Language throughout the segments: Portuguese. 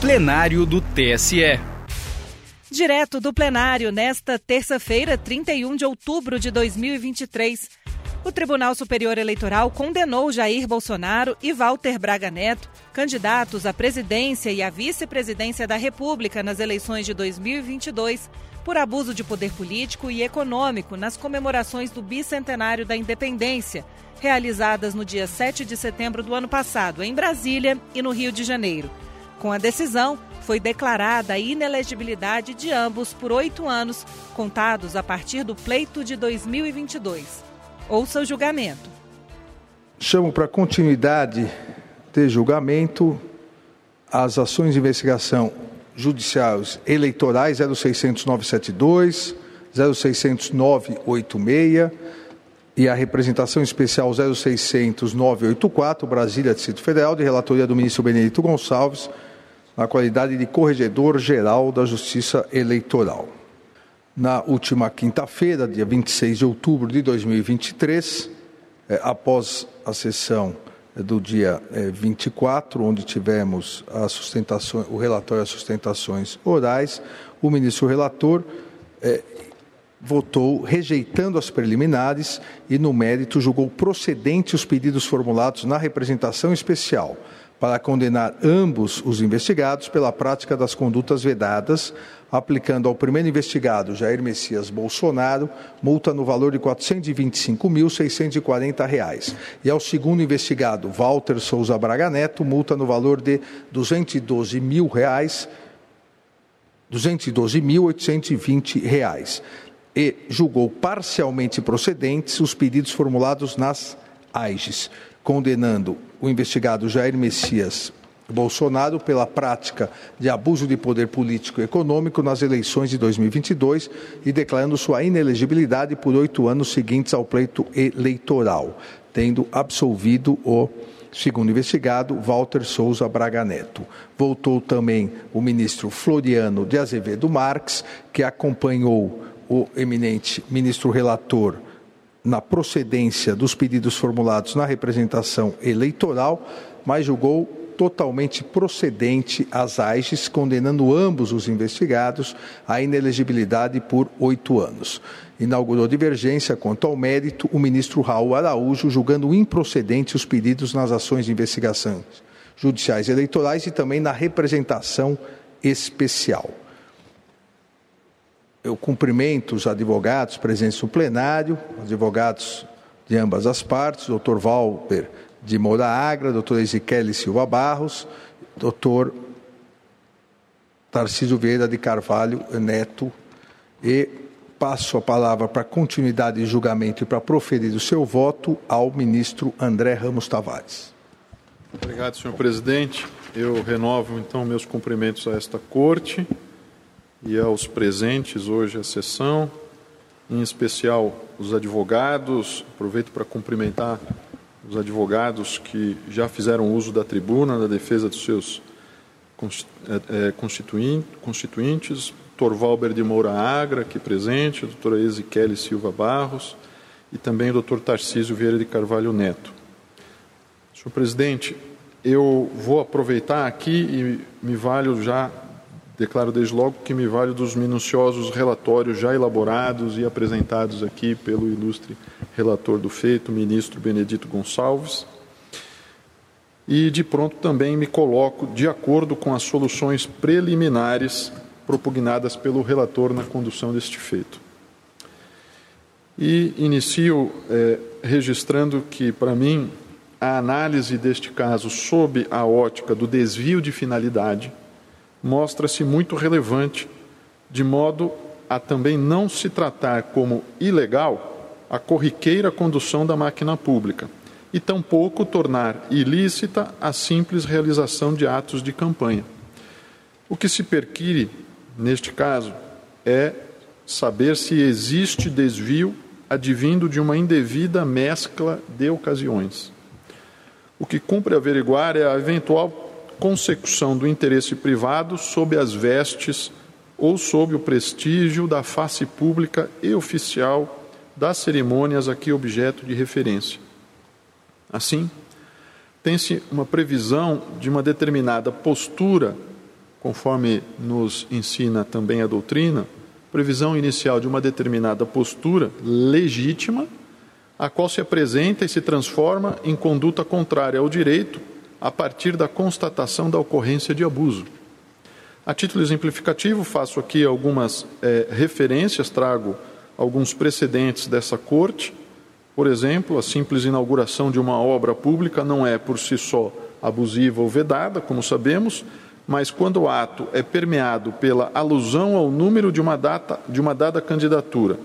plenário do TSE. Direto do plenário, nesta terça-feira, 31 de outubro de 2023, o Tribunal Superior Eleitoral condenou Jair Bolsonaro e Walter Braga Neto, candidatos à presidência e à vice-presidência da República nas eleições de 2022, por abuso de poder político e econômico nas comemorações do bicentenário da independência, realizadas no dia 7 de setembro do ano passado, em Brasília e no Rio de Janeiro. Com a decisão, foi declarada a inelegibilidade de ambos por oito anos, contados a partir do pleito de 2022. Ouça o julgamento. Chamo para continuidade de julgamento as ações de investigação judiciais eleitorais 0600972, 0600986 e a representação especial 0600984, Brasília, Distrito Federal, de relatoria do ministro Benedito Gonçalves, na qualidade de Corregedor-Geral da Justiça Eleitoral. Na última quinta-feira, dia 26 de outubro de 2023, eh, após a sessão eh, do dia eh, 24, onde tivemos o relatório das sustentações orais, o ministro relator eh, votou rejeitando as preliminares e, no mérito, julgou procedente os pedidos formulados na representação especial para condenar ambos os investigados pela prática das condutas vedadas, aplicando ao primeiro investigado, Jair Messias Bolsonaro, multa no valor de R$ 425.640, e ao segundo investigado, Walter Souza Braga Neto, multa no valor de 212 mil reais, 212.820 reais, e julgou parcialmente procedentes os pedidos formulados nas AIGES condenando o investigado Jair Messias Bolsonaro pela prática de abuso de poder político e econômico nas eleições de 2022 e declarando sua inelegibilidade por oito anos seguintes ao pleito eleitoral, tendo absolvido o segundo investigado, Walter Souza Braga Neto. Voltou também o ministro Floriano de Azevedo Marques, que acompanhou o eminente ministro relator na procedência dos pedidos formulados na representação eleitoral, mas julgou totalmente procedente as AIGES, condenando ambos os investigados à inelegibilidade por oito anos. Inaugurou divergência quanto ao mérito o ministro Raul Araújo, julgando improcedente os pedidos nas ações de investigação judiciais eleitorais e também na representação especial. Eu cumprimento os advogados presentes no plenário, advogados de ambas as partes, doutor Valber de Moura Agra, doutor Ezequiel Silva Barros, doutor Tarcísio Vieira de Carvalho Neto, e passo a palavra para continuidade de julgamento e para proferir o seu voto ao ministro André Ramos Tavares. Obrigado, senhor presidente. Eu renovo então meus cumprimentos a esta corte e aos presentes hoje à sessão, em especial os advogados. Aproveito para cumprimentar os advogados que já fizeram uso da tribuna na defesa dos seus é, é, constituintes, doutor Valber de Moura Agra, aqui presente, doutora Ezequiel Silva Barros e também o doutor Tarcísio Vieira de Carvalho Neto. Senhor presidente, eu vou aproveitar aqui e me valho já Declaro desde logo que me valho dos minuciosos relatórios já elaborados e apresentados aqui pelo ilustre relator do feito, ministro Benedito Gonçalves. E de pronto também me coloco de acordo com as soluções preliminares propugnadas pelo relator na condução deste feito. E inicio é, registrando que, para mim, a análise deste caso sob a ótica do desvio de finalidade mostra-se muito relevante, de modo a também não se tratar como ilegal a corriqueira condução da máquina pública e tampouco tornar ilícita a simples realização de atos de campanha. O que se perquire, neste caso, é saber se existe desvio advindo de uma indevida mescla de ocasiões. O que cumpre averiguar é a eventual consecução do interesse privado sob as vestes ou sob o prestígio da face pública e oficial das cerimônias aqui objeto de referência. Assim, tem-se uma previsão de uma determinada postura conforme nos ensina também a doutrina, previsão inicial de uma determinada postura legítima, a qual se apresenta e se transforma em conduta contrária ao direito a partir da constatação da ocorrência de abuso. A título exemplificativo, faço aqui algumas é, referências, trago alguns precedentes dessa corte. Por exemplo, a simples inauguração de uma obra pública não é por si só abusiva ou vedada, como sabemos, mas quando o ato é permeado pela alusão ao número de uma, data, de uma dada candidatura,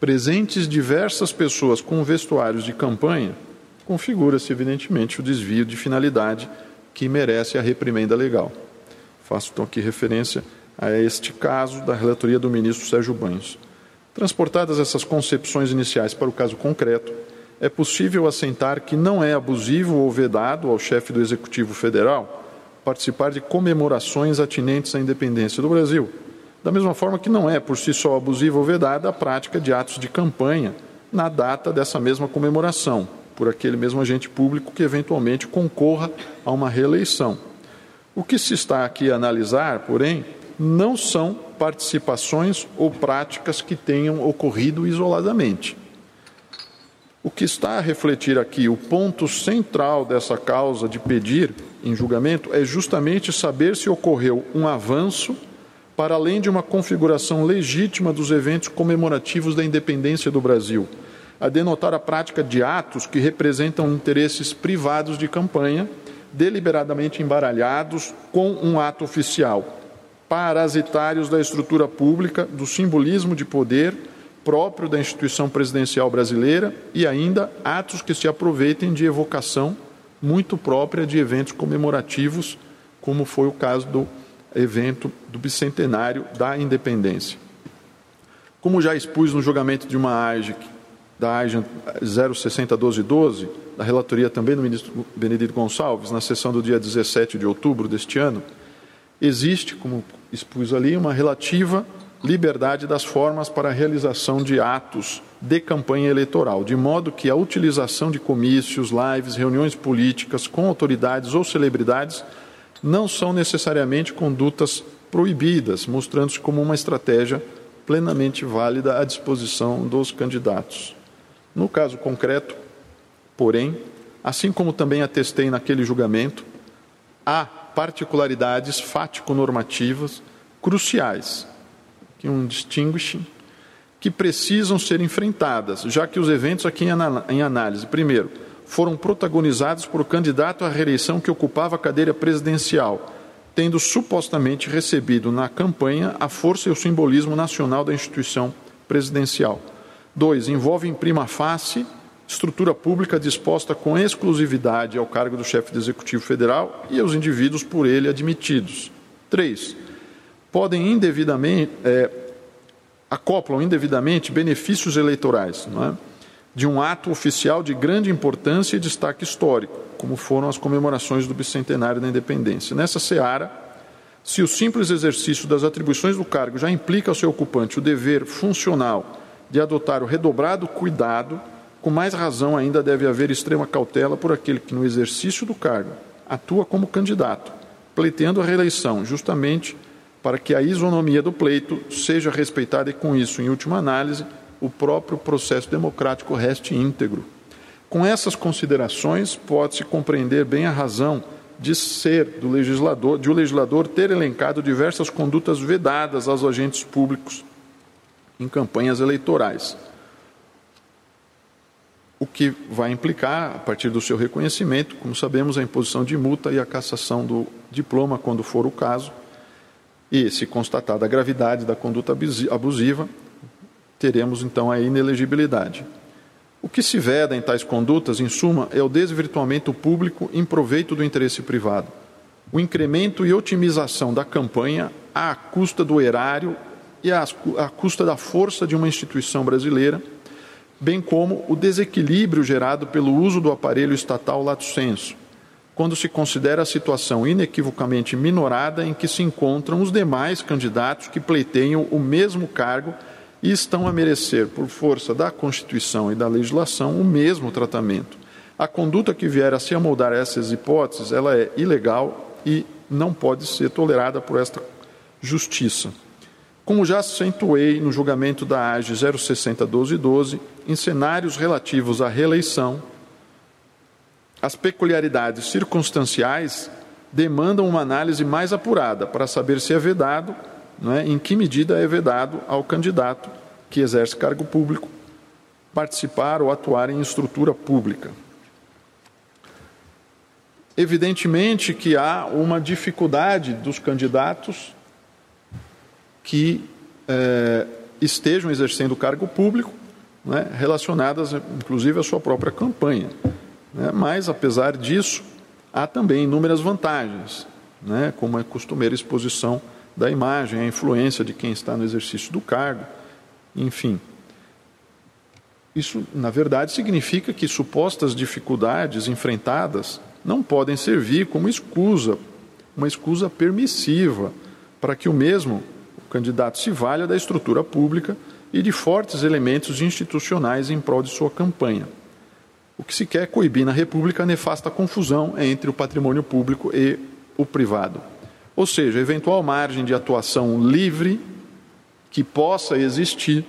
presentes diversas pessoas com vestuários de campanha, configura-se evidentemente o desvio de finalidade que merece a reprimenda legal. Faço então aqui referência a este caso da relatoria do ministro Sérgio Banhos. Transportadas essas concepções iniciais para o caso concreto, é possível assentar que não é abusivo ou vedado ao chefe do Executivo Federal participar de comemorações atinentes à independência do Brasil. Da mesma forma que não é por si só abusiva ou vedada a prática de atos de campanha na data dessa mesma comemoração, por aquele mesmo agente público que eventualmente concorra a uma reeleição. O que se está aqui a analisar, porém, não são participações ou práticas que tenham ocorrido isoladamente. O que está a refletir aqui, o ponto central dessa causa de pedir em julgamento, é justamente saber se ocorreu um avanço para além de uma configuração legítima dos eventos comemorativos da independência do Brasil, a denotar a prática de atos que representam interesses privados de campanha, deliberadamente embaralhados com um ato oficial, parasitários da estrutura pública, do simbolismo de poder próprio da instituição presidencial brasileira e ainda atos que se aproveitem de evocação muito própria de eventos comemorativos, como foi o caso do evento do bicentenário da independência. Como já expus no julgamento de uma AIG, da AIG 0601212, da relatoria também do ministro Benedito Gonçalves, na sessão do dia 17 de outubro deste ano, existe, como expus ali, uma relativa liberdade das formas para a realização de atos de campanha eleitoral, de modo que a utilização de comícios, lives, reuniões políticas com autoridades ou celebridades não são necessariamente condutas proibidas, mostrando-se como uma estratégia plenamente válida à disposição dos candidatos. No caso concreto, porém, assim como também atestei naquele julgamento, há particularidades fático-normativas cruciais que um distinguishing, que precisam ser enfrentadas, já que os eventos aqui em análise, primeiro, foram protagonizados por candidato à reeleição que ocupava a cadeira presidencial, tendo supostamente recebido na campanha a força e o simbolismo nacional da instituição presidencial. Dois, envolve em prima facie estrutura pública disposta com exclusividade ao cargo do chefe do Executivo Federal e aos indivíduos por ele admitidos. Três, podem indevidamente, é, acoplam indevidamente benefícios eleitorais é? de um ato oficial de grande importância e destaque histórico, como foram as comemorações do bicentenário da independência. Nessa seara, se o simples exercício das atribuições do cargo já implica ao seu ocupante o dever funcional de adotar o redobrado cuidado, com mais razão ainda deve haver extrema cautela por aquele que, no exercício do cargo, atua como candidato, pleiteando a reeleição, justamente para que a isonomia do pleito seja respeitada e, com isso, em última análise, o próprio processo democrático reste íntegro. Com essas considerações, pode-se compreender bem a razão de ser do legislador, de o legislador ter elencado diversas condutas vedadas aos agentes públicos em campanhas eleitorais. O que vai implicar, a partir do seu reconhecimento, como sabemos, a imposição de multa e a cassação do diploma, quando for o caso, e, se constatada a gravidade da conduta abusiva, teremos então a inelegibilidade. O que se veda em tais condutas, em suma, é o desvirtuamento público em proveito do interesse privado, o incremento e otimização da campanha à custa do erário e à custa da força de uma instituição brasileira, bem como o desequilíbrio gerado pelo uso do aparelho estatal lato sensu, quando se considera a situação inequivocamente minorada em que se encontram os demais candidatos que pleiteiam o mesmo cargo e estão a merecer, por força da Constituição e da legislação, o mesmo tratamento. A conduta que vier a se amoldar a essas hipóteses, ela é ilegal e não pode ser tolerada por esta justiça. Como já acentuei no julgamento da AGE 0601212, em cenários relativos à reeleição, as peculiaridades circunstanciais demandam uma análise mais apurada para saber se é vedado, é, em que medida é vedado ao candidato que exerce cargo público participar ou atuar em estrutura pública. Evidentemente que há uma dificuldade dos candidatos que eh, estejam exercendo cargo público, né, relacionadas inclusive à sua própria campanha. Né, mas, apesar disso, há também inúmeras vantagens, né, como a costumeira exposição da imagem, a influência de quem está no exercício do cargo, enfim. Isso, na verdade, significa que supostas dificuldades enfrentadas não podem servir como escusa, uma escusa permissiva, para que o mesmo candidato se valha da estrutura pública e de fortes elementos institucionais em prol de sua campanha. O que se quer coibir na República a nefasta confusão entre o patrimônio público e o privado. Ou seja, eventual margem de atuação livre que possa existir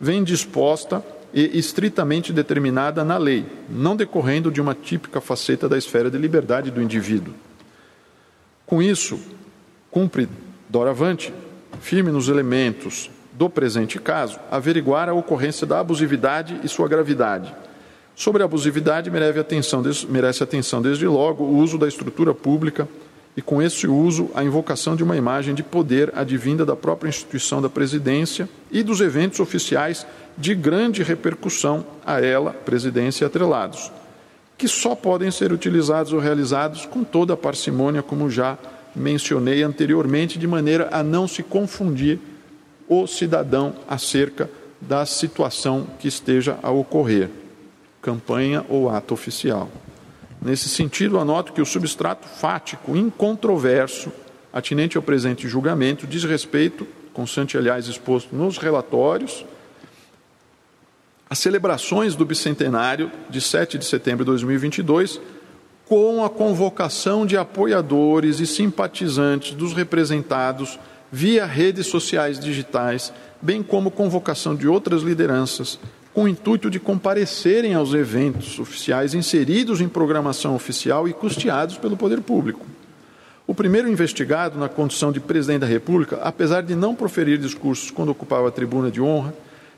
vem disposta e estritamente determinada na lei, não decorrendo de uma típica faceta da esfera de liberdade do indivíduo. Com isso, cumpre doravante, firme nos elementos do presente caso, averiguar a ocorrência da abusividade e sua gravidade. Sobre a abusividade, merece atenção, merece atenção desde logo o uso da estrutura pública e, com esse uso, a invocação de uma imagem de poder advinda da própria instituição da presidência e dos eventos oficiais de grande repercussão a ela, presidência e atrelados, que só podem ser utilizados ou realizados com toda a parcimônia, como já mencionei anteriormente, de maneira a não se confundir o cidadão acerca da situação que esteja a ocorrer, campanha ou ato oficial. Nesse sentido, anoto que o substrato fático incontroverso atinente ao presente julgamento diz respeito, constante aliás exposto nos relatórios, as celebrações do bicentenário de 7 de setembro de 2022, com a convocação de apoiadores e simpatizantes dos representados via redes sociais digitais, bem como convocação de outras lideranças, com o intuito de comparecerem aos eventos oficiais inseridos em programação oficial e custeados pelo poder público. O primeiro investigado, na condição de presidente da República, apesar de não proferir discursos quando ocupava a tribuna de honra,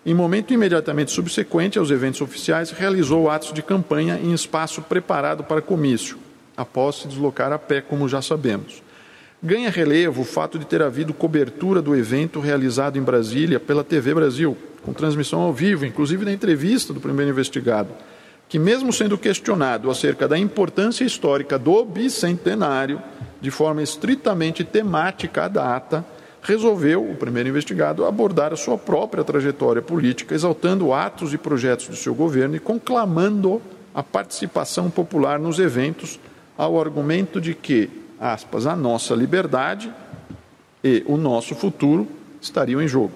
em momento imediatamente subsequente aos eventos oficiais, realizou atos de campanha em espaço preparado para comício, após se deslocar a pé, como já sabemos. Ganha relevo o fato de ter havido cobertura do evento realizado em Brasília pela TV Brasil, com transmissão ao vivo, inclusive na entrevista do primeiro investigado, que, mesmo sendo questionado acerca da importância histórica do bicentenário, de forma estritamente temática à data, resolveu, o primeiro investigado, abordar a sua própria trajetória política, exaltando atos e projetos do seu governo e conclamando a participação popular nos eventos, ao argumento de que, aspas, a nossa liberdade e o nosso futuro estariam em jogo.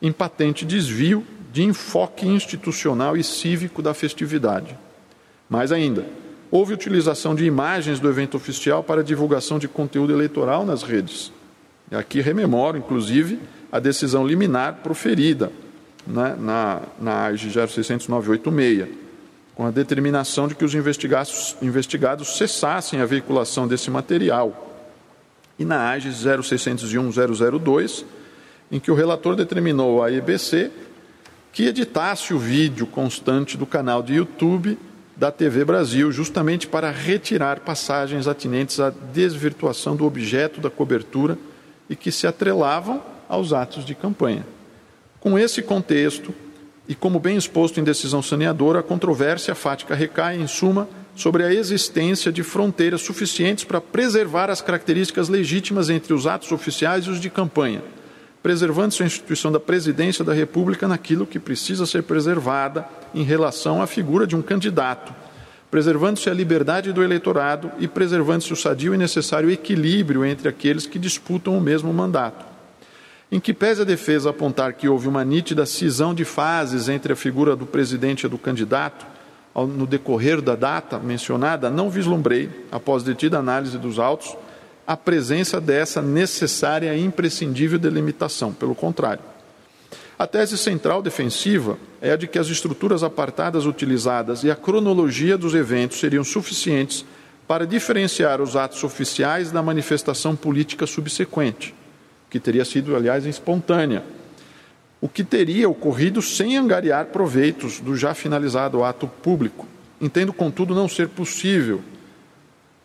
Em patente desvio de enfoque institucional e cívico da festividade. Mais ainda, houve utilização de imagens do evento oficial para divulgação de conteúdo eleitoral nas redes Aqui rememoro, inclusive, a decisão liminar proferida né, na, na AIG 060986, com a determinação de que os investigados, investigados cessassem a veiculação desse material. E na AIG 0601-002, em que o relator determinou à EBC que editasse o vídeo constante do canal de YouTube da TV Brasil, justamente para retirar passagens atinentes à desvirtuação do objeto da cobertura e que se atrelavam aos atos de campanha. Com esse contexto, e como bem exposto em decisão saneadora, a controvérsia fática recai, em suma, sobre a existência de fronteiras suficientes para preservar as características legítimas entre os atos oficiais e os de campanha, preservando-se a instituição da presidência da República naquilo que precisa ser preservada em relação à figura de um candidato preservando-se a liberdade do eleitorado e preservando-se o sadio e necessário equilíbrio entre aqueles que disputam o mesmo mandato. Em que pese a defesa apontar que houve uma nítida cisão de fases entre a figura do presidente e do candidato, no decorrer da data mencionada, não vislumbrei, após detida análise dos autos, a presença dessa necessária e imprescindível delimitação. Pelo contrário. A tese central defensiva é a de que as estruturas apartadas utilizadas e a cronologia dos eventos seriam suficientes para diferenciar os atos oficiais da manifestação política subsequente, que teria sido, aliás, espontânea, o que teria ocorrido sem angariar proveitos do já finalizado ato público. Entendo, contudo, não ser possível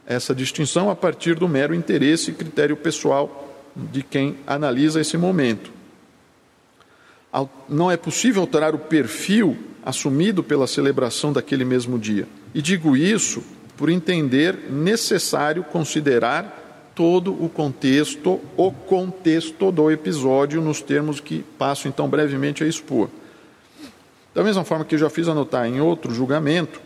essa distinção a partir do mero interesse e critério pessoal de quem analisa esse momento. Não é possível alterar o perfil assumido pela celebração daquele mesmo dia. E digo isso por entender necessário considerar todo o contexto, o contexto do episódio, nos termos que passo então brevemente a expor. Da mesma forma que já fiz anotar em outro julgamento,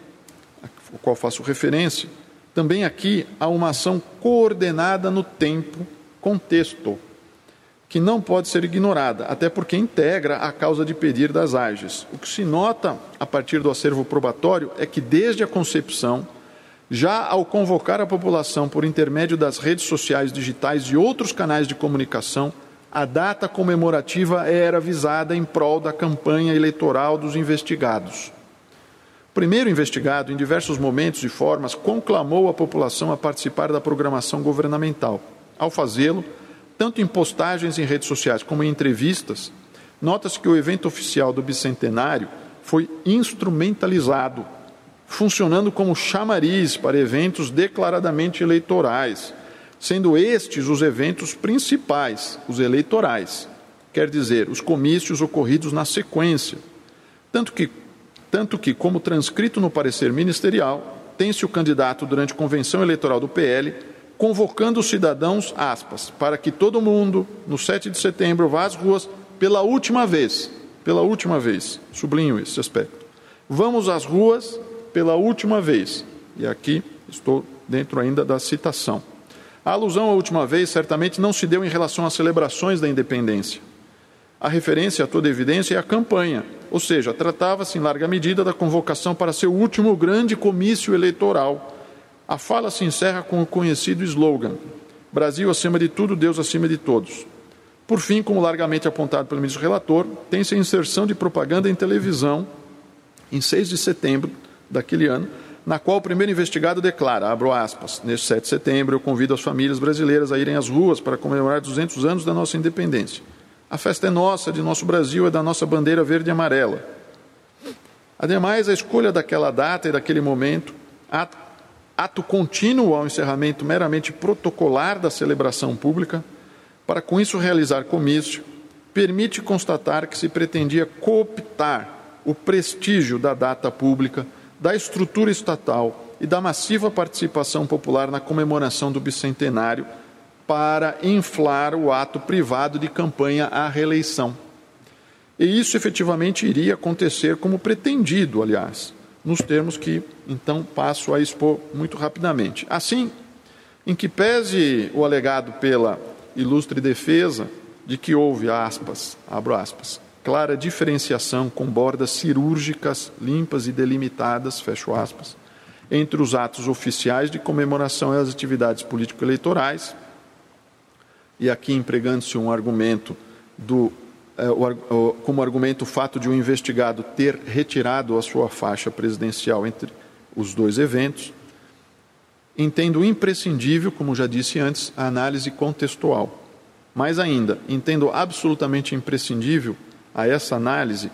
ao qual faço referência, também aqui há uma ação coordenada no tempo, contexto, que não pode ser ignorada, até porque integra a causa de pedir das AGES. O que se nota a partir do acervo probatório é que desde a concepção, já ao convocar a população por intermédio das redes sociais digitais e outros canais de comunicação, a data comemorativa era visada em prol da campanha eleitoral dos investigados primeiro investigado, em diversos momentos e formas, conclamou a população a participar da programação governamental. Ao fazê-lo, tanto em postagens em redes sociais como em entrevistas, nota-se que o evento oficial do bicentenário foi instrumentalizado, funcionando como chamariz para eventos declaradamente eleitorais, sendo estes os eventos principais, os eleitorais, quer dizer, os comícios ocorridos na sequência. Tanto que tanto que, como transcrito no parecer ministerial, tem-se o candidato durante convenção eleitoral do PL convocando os cidadãos, aspas, para que todo mundo, no 7 de setembro, vá às ruas pela última vez, pela última vez, sublinho esse aspecto. Vamos às ruas pela última vez. E aqui estou dentro ainda da citação. A alusão à última vez certamente não se deu em relação às celebrações da independência. A referência a toda evidência é a campanha, ou seja, tratava-se em larga medida da convocação para seu último grande comício eleitoral. A fala se encerra com o conhecido slogan: Brasil acima de tudo, Deus acima de todos. Por fim, como largamente apontado pelo ministro relator, tem-se a inserção de propaganda em televisão em 6 de setembro daquele ano, na qual o primeiro investigado declara, abro aspas, neste 7 de setembro eu convido as famílias brasileiras a irem às ruas para comemorar 200 anos da nossa independência. A festa é nossa, de nosso Brasil, é da nossa bandeira verde e amarela. Ademais, a escolha daquela data e daquele momento, ato, contínuo ao encerramento meramente protocolar da celebração pública, para com isso realizar comício, permite constatar que se pretendia cooptar o prestígio da data pública, da estrutura estatal e da massiva participação popular na comemoração do bicentenário para inflar o ato privado de campanha à reeleição. E isso efetivamente iria acontecer como pretendido, aliás, nos termos que então passo a expor muito rapidamente. Assim, em que pese o alegado pela ilustre defesa de que houve aspas, abro aspas, clara diferenciação com bordas cirúrgicas, limpas e delimitadas, fecho aspas, entre os atos oficiais de comemoração e as atividades político-eleitorais, e aqui empregando-se um argumento do como argumento o fato de um investigado ter retirado a sua faixa presidencial entre os dois eventos, entendo imprescindível, como já disse antes, a análise contextual. Mais ainda, entendo absolutamente imprescindível a essa análise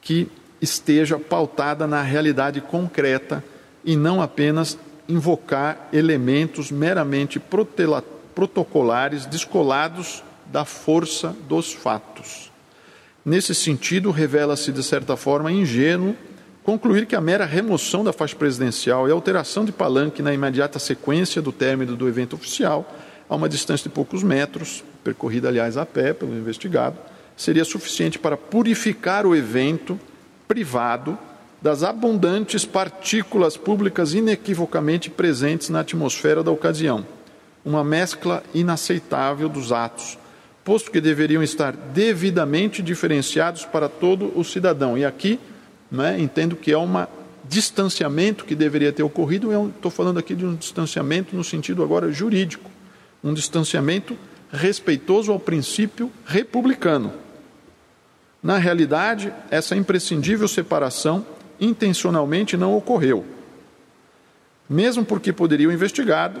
que esteja pautada na realidade concreta e não apenas invocar elementos meramente protocolares descolados da força dos fatos. Nesse sentido, revela-se, de certa forma, ingênuo concluir que a mera remoção da faixa presidencial e alteração de palanque na imediata sequência do término do evento oficial, a uma distância de poucos metros, percorrida, aliás, a pé pelo investigado, seria suficiente para purificar o evento privado das abundantes partículas públicas inequivocamente presentes na atmosfera da ocasião uma mescla inaceitável dos atos, posto que deveriam estar devidamente diferenciados para todo o cidadão. E aqui né, entendo que é um distanciamento que deveria ter ocorrido, eu estou falando aqui de um distanciamento no sentido agora jurídico, um distanciamento respeitoso ao princípio republicano. Na realidade, essa imprescindível separação intencionalmente não ocorreu. Mesmo porque poderia o investigado,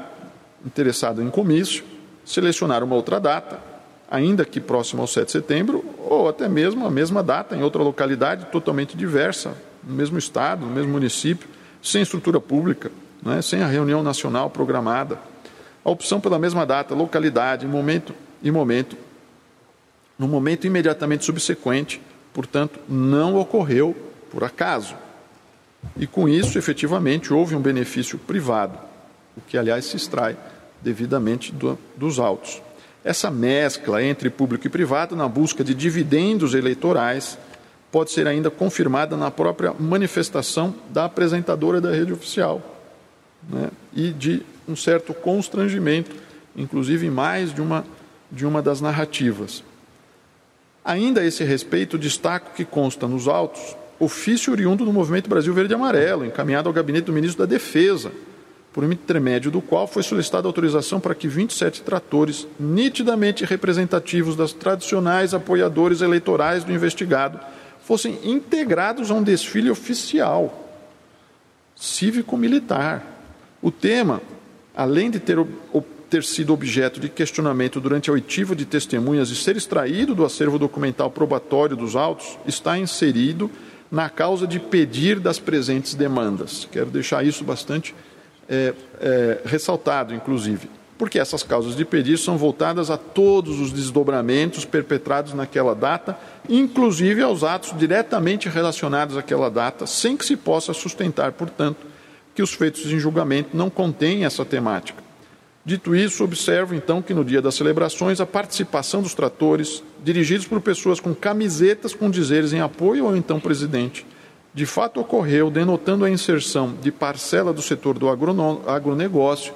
interessado em comício, selecionar uma outra data, ainda que próxima ao 7 de setembro, ou até mesmo a mesma data em outra localidade totalmente diversa, no mesmo estado, no mesmo município, sem estrutura pública, né, sem a reunião nacional programada. A opção pela mesma data, localidade, momento e momento, no momento imediatamente subsequente, portanto, não ocorreu por acaso. E com isso, efetivamente, houve um benefício privado, o que, aliás, se extrai devidamente do, dos autos. Essa mescla entre público e privado na busca de dividendos eleitorais pode ser ainda confirmada na própria manifestação da apresentadora da rede oficial né, e de um certo constrangimento, inclusive em mais de uma, de uma das narrativas. Ainda a esse respeito, destaco que consta nos autos ofício oriundo do Movimento Brasil Verde e Amarelo, encaminhado ao gabinete do ministro da Defesa, por intermédio do qual foi solicitada autorização para que 27 tratores, nitidamente representativos das tradicionais apoiadores eleitorais do investigado, fossem integrados a um desfile oficial cívico-militar. O tema, além de ter, ter sido objeto de questionamento durante a oitiva de testemunhas e ser extraído do acervo documental probatório dos autos, está inserido na causa de pedir das presentes demandas. Quero deixar isso bastante é, é, ressaltado, inclusive porque essas causas de pedir são voltadas a todos os desdobramentos perpetrados naquela data, inclusive aos atos diretamente relacionados àquela data, sem que se possa sustentar, portanto, que os feitos em julgamento não contêm essa temática. Dito isso, observo então que no dia das celebrações a participação dos tratores, dirigidos por pessoas com camisetas com dizeres em apoio ao então presidente, de fato ocorreu, denotando a inserção de parcela do setor do agronegócio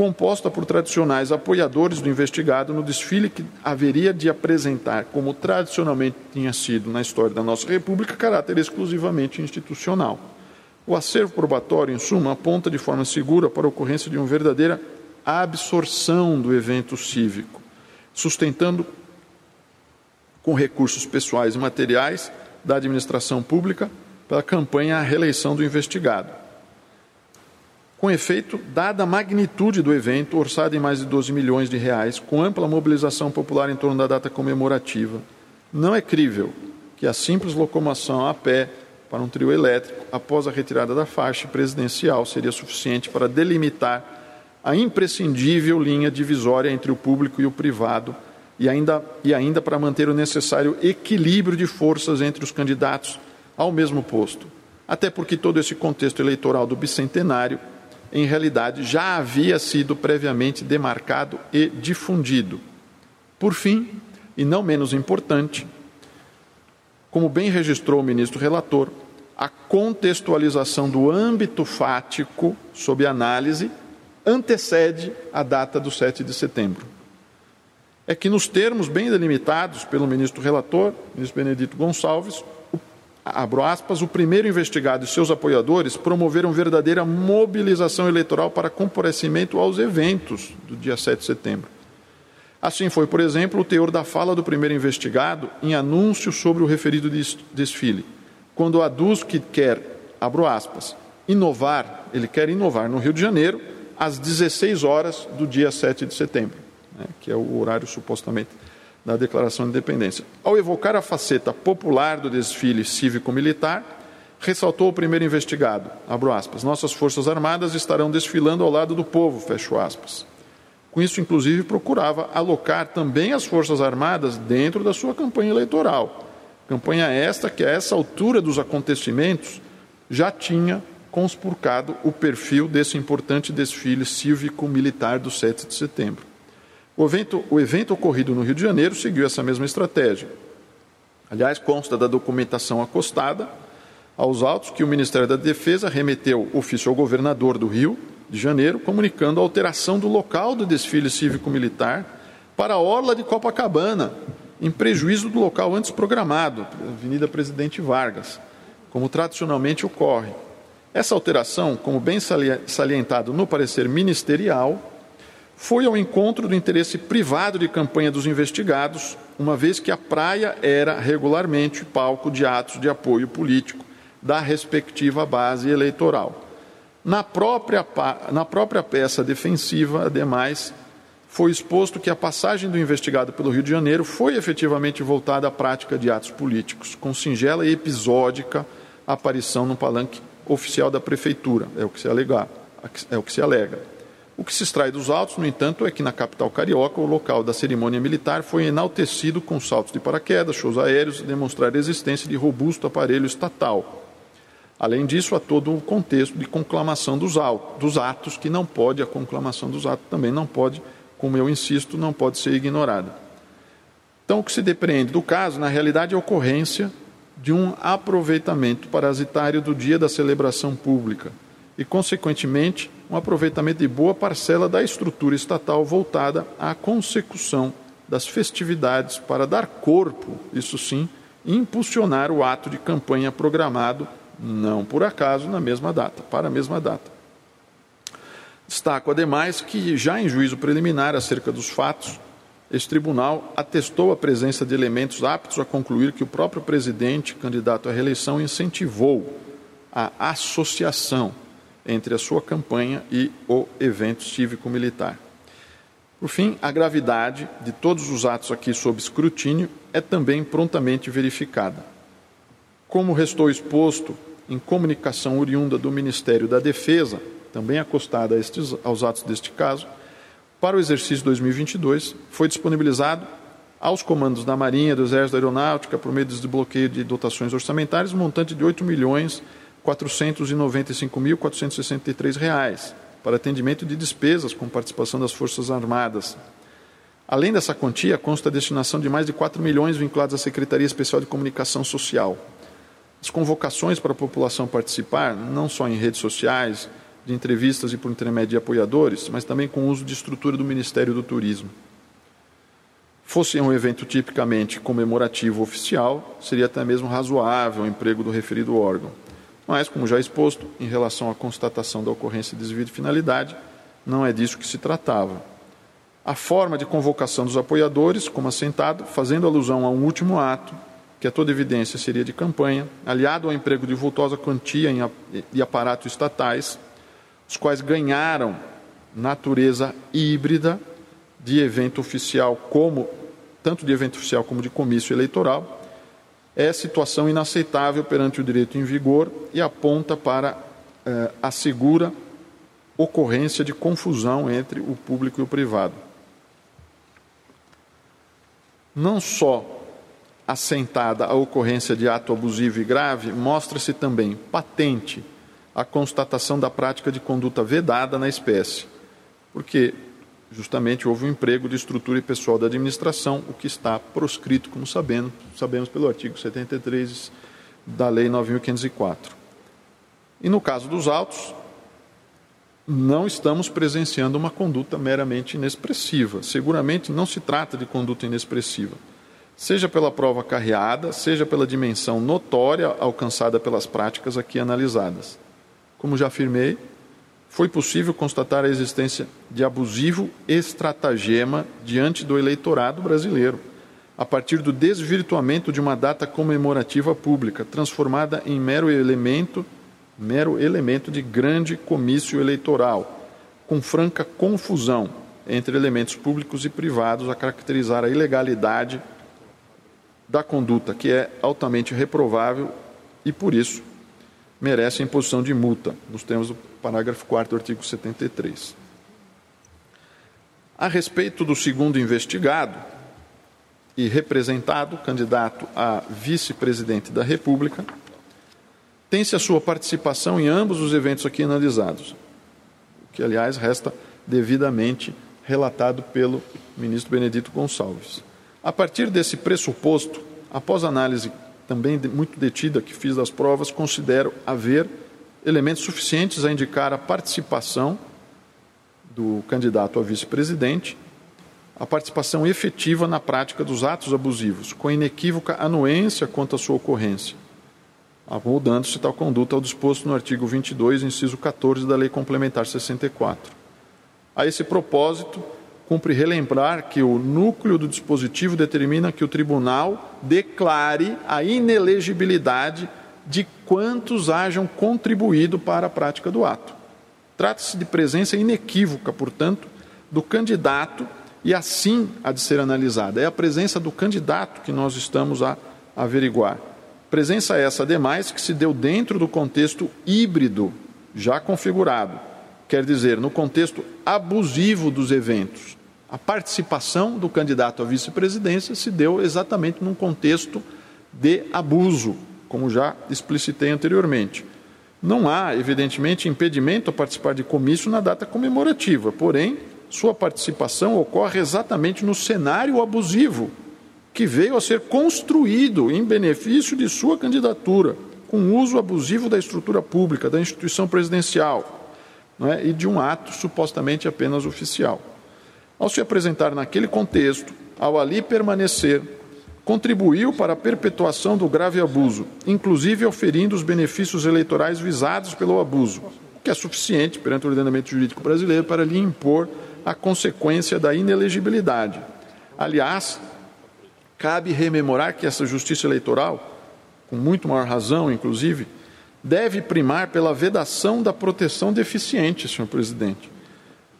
composta por tradicionais apoiadores do investigado no desfile que haveria de apresentar, como tradicionalmente tinha sido na história da nossa República, caráter exclusivamente institucional. O acervo probatório, em suma, aponta de forma segura para a ocorrência de uma verdadeira absorção do evento cívico, sustentando com recursos pessoais e materiais da administração pública pela campanha à reeleição do investigado. Com efeito, dada a magnitude do evento, orçado em mais de 12 milhões de reais, com ampla mobilização popular em torno da data comemorativa, não é crível que a simples locomoção a pé para um trio elétrico, após a retirada da faixa presidencial, seria suficiente para delimitar a imprescindível linha divisória entre o público e o privado e ainda, e ainda para manter o necessário equilíbrio de forças entre os candidatos ao mesmo posto. Até porque todo esse contexto eleitoral do bicentenário em realidade já havia sido previamente demarcado e difundido. Por fim, e não menos importante, como bem registrou o ministro relator, a contextualização do âmbito fático sob análise antecede a data do 7 de setembro. É que, nos termos bem delimitados pelo ministro relator, ministro Benedito Gonçalves, abro aspas, o primeiro investigado e seus apoiadores promoveram verdadeira mobilização eleitoral para comparecimento aos eventos do dia 7 de setembro. Assim foi, por exemplo, o teor da fala do primeiro investigado em anúncio sobre o referido desfile, quando aduz que quer, abro aspas, inovar, ele quer inovar no Rio de Janeiro às 16 horas do dia 7 de setembro, né, que é o horário supostamente da Declaração de Independência. Ao evocar a faceta popular do desfile cívico-militar, ressaltou o primeiro investigado, abro aspas, nossas Forças Armadas estarão desfilando ao lado do povo, fecho aspas. Com isso, inclusive, procurava alocar também as Forças Armadas dentro da sua campanha eleitoral. Campanha esta que, a essa altura dos acontecimentos, já tinha conspurcado o perfil desse importante desfile cívico-militar do 7 de setembro. O evento, o evento ocorrido no Rio de Janeiro seguiu essa mesma estratégia. Aliás, consta da documentação acostada aos autos que o Ministério da Defesa remeteu ofício ao governador do Rio de Janeiro, comunicando a alteração do local do desfile cívico-militar para a Orla de Copacabana, em prejuízo do local antes programado, Avenida Presidente Vargas, como tradicionalmente ocorre. Essa alteração, como bem salientado no parecer ministerial, foi ao encontro do interesse privado de campanha dos investigados, uma vez que a praia era regularmente palco de atos de apoio político da respectiva base eleitoral. Na própria, na própria peça defensiva, ademais, foi exposto que a passagem do investigado pelo Rio de Janeiro foi efetivamente voltada à prática de atos políticos, com singela e episódica aparição no palanque oficial da prefeitura, é o que se alega. É o que se alega. O que se extrai dos autos, no entanto, é que na capital carioca o local da cerimônia militar foi enaltecido com saltos de paraquedas, shows aéreos, demonstrar a existência de robusto aparelho estatal. Além disso, há todo o contexto de conclamação dos, dos atos, que não pode, a conclamação dos atos também não pode, como eu insisto, não pode ser ignorada. Então, o que se depreende do caso, na realidade, é a ocorrência de um aproveitamento parasitário do dia da celebração pública e, consequentemente, um aproveitamento de boa parcela da estrutura estatal voltada à consecução das festividades para dar corpo, isso sim, e impulsionar o ato de campanha programado, não por acaso, na mesma data, para a mesma data. Destaco, ademais, que já em juízo preliminar acerca dos fatos, este tribunal atestou a presença de elementos aptos a concluir que o próprio presidente, candidato à reeleição, incentivou a associação entre a sua campanha e o evento cívico-militar. Por fim, a gravidade de todos os atos aqui sob escrutínio é também prontamente verificada. Como restou exposto em comunicação oriunda do Ministério da Defesa, também acostada estes, aos atos deste caso, para o exercício 2022 foi disponibilizado aos comandos da Marinha, do Exército da Aeronáutica, por meio de desbloqueio de dotações orçamentárias, um montante de 8 milhões 495.463 reais para atendimento de despesas com participação das Forças Armadas. Além dessa quantia, consta a destinação de mais de 4 milhões vinculados à Secretaria Especial de Comunicação Social. As convocações para a população participar, não só em redes sociais, de entrevistas e por intermédio de apoiadores, mas também com o uso de estrutura do Ministério do Turismo. Fosse um evento tipicamente comemorativo oficial, seria até mesmo razoável o emprego do referido órgão. Mas, como já exposto, em relação à constatação da ocorrência de desvio de finalidade, não é disso que se tratava. A forma de convocação dos apoiadores, como assentado, fazendo alusão a um último ato, que a toda evidência seria de campanha, aliado ao emprego de vultosa quantia em e aparato estatais, os quais ganharam natureza híbrida de evento oficial como tanto de evento oficial como de comício eleitoral, é situação inaceitável perante o direito em vigor e aponta para eh, a segura ocorrência de confusão entre o público e o privado. Não só assentada a ocorrência de ato abusivo e grave, mostra-se também patente a constatação da prática de conduta vedada na espécie, porque justamente houve um emprego de estrutura e pessoal da administração, o que está proscrito, como sabemos, sabemos pelo artigo 73 da Lei 9.504. E no caso dos autos, não estamos presenciando uma conduta meramente inexpressiva. Seguramente não se trata de conduta inexpressiva, seja pela prova carreada, seja pela dimensão notória alcançada pelas práticas aqui analisadas. Como já afirmei, foi possível constatar a existência de abusivo estratagema diante do eleitorado brasileiro, a partir do desvirtuamento de uma data comemorativa pública, transformada em mero elemento, mero elemento de grande comício eleitoral, com franca confusão entre elementos públicos e privados a caracterizar a ilegalidade da conduta, que é altamente reprovável e, por isso, merece a imposição de multa, nos termos do parágrafo 4 do artigo 73. A respeito do segundo investigado e representado, candidato a vice-presidente da República, tem-se a sua participação em ambos os eventos aqui analisados, o que, aliás, resta devidamente relatado pelo ministro Benedito Gonçalves. A partir desse pressuposto, após análise também muito detida que fiz das provas, considero haver elementos suficientes a indicar a participação do candidato a vice-presidente, a participação efetiva na prática dos atos abusivos, com inequívoca anuência quanto à sua ocorrência, amoldando-se tal conduta ao disposto no artigo 22, inciso 14 da Lei Complementar 64. A esse propósito, cumpre relembrar que o núcleo do dispositivo determina que o tribunal declare a inelegibilidade de quantos hajam contribuído para a prática do ato. Trata-se de presença inequívoca, portanto, do candidato e assim há de ser analisada. É a presença do candidato que nós estamos a averiguar. Presença essa, ademais, que se deu dentro do contexto híbrido já configurado, quer dizer, no contexto abusivo dos eventos. A participação do candidato à vice-presidência se deu exatamente num contexto de abuso, como já explicitei anteriormente. Não há, evidentemente, impedimento a participar de comício na data comemorativa, porém, sua participação ocorre exatamente no cenário abusivo que veio a ser construído em benefício de sua candidatura, com uso abusivo da estrutura pública, da instituição presidencial é? e de um ato supostamente apenas oficial. Ao se apresentar naquele contexto, ao ali permanecer, contribuiu para a perpetuação do grave abuso, inclusive oferindo os benefícios eleitorais visados pelo abuso, o que é suficiente perante o ordenamento jurídico brasileiro para lhe impor a consequência da inelegibilidade. Aliás, cabe rememorar que essa justiça eleitoral, com muito maior razão, inclusive, deve primar pela vedação da proteção deficiente, senhor presidente.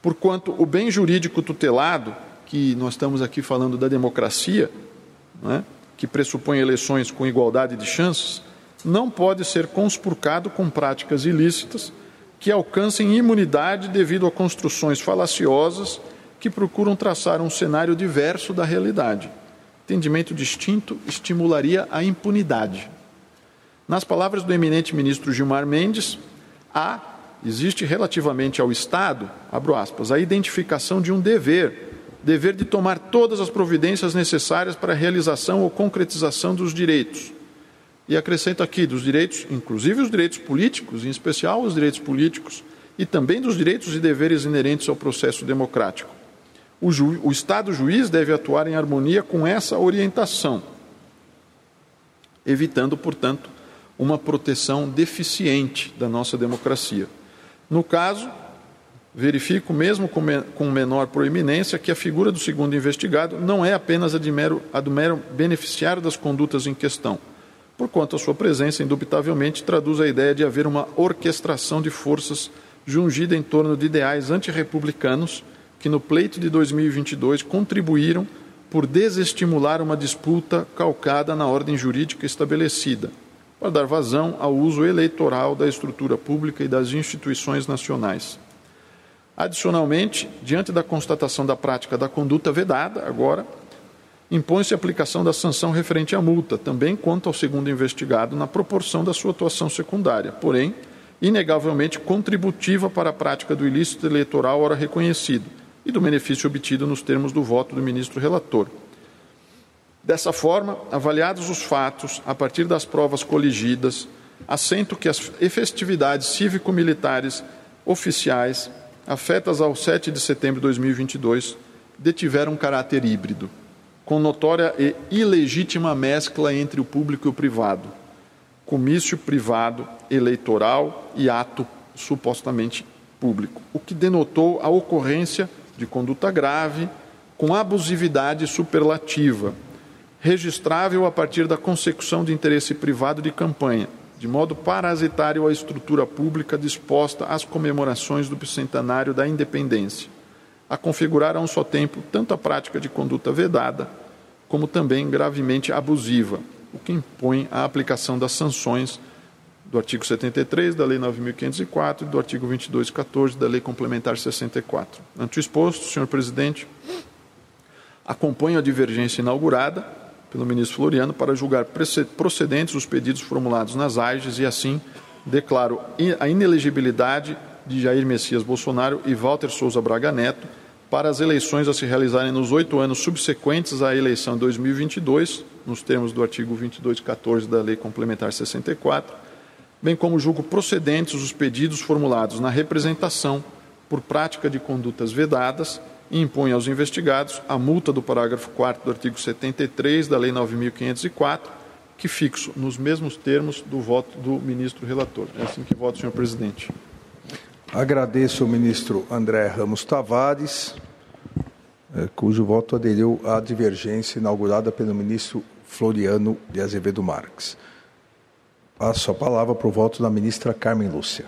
Porquanto o bem jurídico tutelado, que nós estamos aqui falando da democracia, né, que pressupõe eleições com igualdade de chances, não pode ser conspurcado com práticas ilícitas que alcancem imunidade devido a construções falaciosas que procuram traçar um cenário diverso da realidade. Entendimento distinto estimularia a impunidade. Nas palavras do eminente ministro Gilmar Mendes, há, existe relativamente ao Estado, abro aspas, a identificação de um dever, dever de tomar todas as providências necessárias para a realização ou concretização dos direitos e acrescento aqui dos direitos, inclusive os direitos políticos, em especial os direitos políticos, e também dos direitos e deveres inerentes ao processo democrático. O, ju, o Estado juiz deve atuar em harmonia com essa orientação, evitando, portanto, uma proteção deficiente da nossa democracia. No caso, verifico, mesmo com, me, com menor proeminência, que a figura do segundo investigado não é apenas a, mero, a do mero beneficiário das condutas em questão. Porquanto a sua presença, indubitavelmente, traduz a ideia de haver uma orquestração de forças jungida em torno de ideais antirrepublicanos que, no pleito de 2022, contribuíram por desestimular uma disputa calcada na ordem jurídica estabelecida, para dar vazão ao uso eleitoral da estrutura pública e das instituições nacionais. Adicionalmente, diante da constatação da prática da conduta vedada, agora, impõe-se a aplicação da sanção referente à multa, também quanto ao segundo investigado, na proporção da sua atuação secundária, porém, inegavelmente contributiva para a prática do ilícito eleitoral ora reconhecido e do benefício obtido nos termos do voto do ministro relator. Dessa forma, avaliados os fatos, a partir das provas coligidas, assento que as efetividades cívico-militares oficiais afetas ao 7 de setembro de 2022 detiveram caráter híbrido com notória e ilegítima mescla entre o público e o privado, comício privado eleitoral e ato supostamente público, o que denotou a ocorrência de conduta grave com abusividade superlativa, registrável a partir da consecução de interesse privado de campanha, de modo parasitário à estrutura pública disposta às comemorações do bicentenário da independência a configurar a um só tempo tanto a prática de conduta vedada, como também gravemente abusiva, o que impõe a aplicação das sanções do artigo 73 da Lei 9.504 e do artigo 2214 da Lei Complementar 64. Ante o exposto, senhor presidente, acompanho a divergência inaugurada pelo ministro Floriano para julgar procedentes os pedidos formulados nas AIGES e, assim, declaro a inelegibilidade de Jair Messias Bolsonaro e Walter Souza Braga Neto para as eleições a se realizarem nos oito anos subsequentes à eleição de 2022, nos termos do artigo 2214 da Lei Complementar 64, bem como julgo procedentes os pedidos formulados na representação por prática de condutas vedadas e impõe aos investigados a multa do parágrafo 4 do artigo 73 da Lei 9.504, que fixo nos mesmos termos do voto do ministro relator. É assim que voto, senhor presidente. Agradeço ao ministro André Ramos Tavares, eh, cujo voto aderiu à divergência inaugurada pelo ministro Floriano de Azevedo Marques. Passo a palavra para o voto da ministra Carmen Lúcia.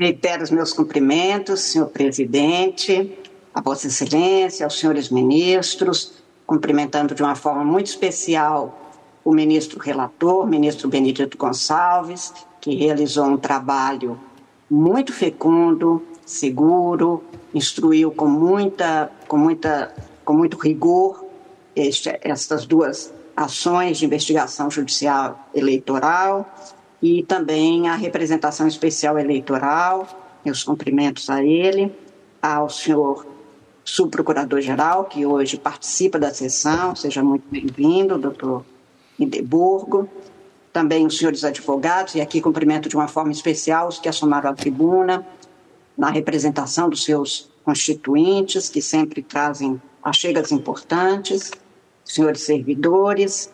Reitero os meus cumprimentos, senhor presidente, a Vossa Excelência, aos senhores ministros, cumprimentando de uma forma muito especial o ministro relator, ministro Benedito Gonçalves, que realizou um trabalho muito fecundo, seguro, instruiu com muita, com muita, com muito rigor este, estas duas ações de investigação judicial eleitoral e também a representação especial eleitoral. Meus cumprimentos a ele, ao senhor subprocurador-geral, que hoje participa da sessão, seja muito bem-vindo, doutor Indeburgo, também os senhores advogados, e aqui cumprimento de uma forma especial os que assumaram a tribuna, na representação dos seus constituintes, que sempre trazem achegas importantes, senhores servidores.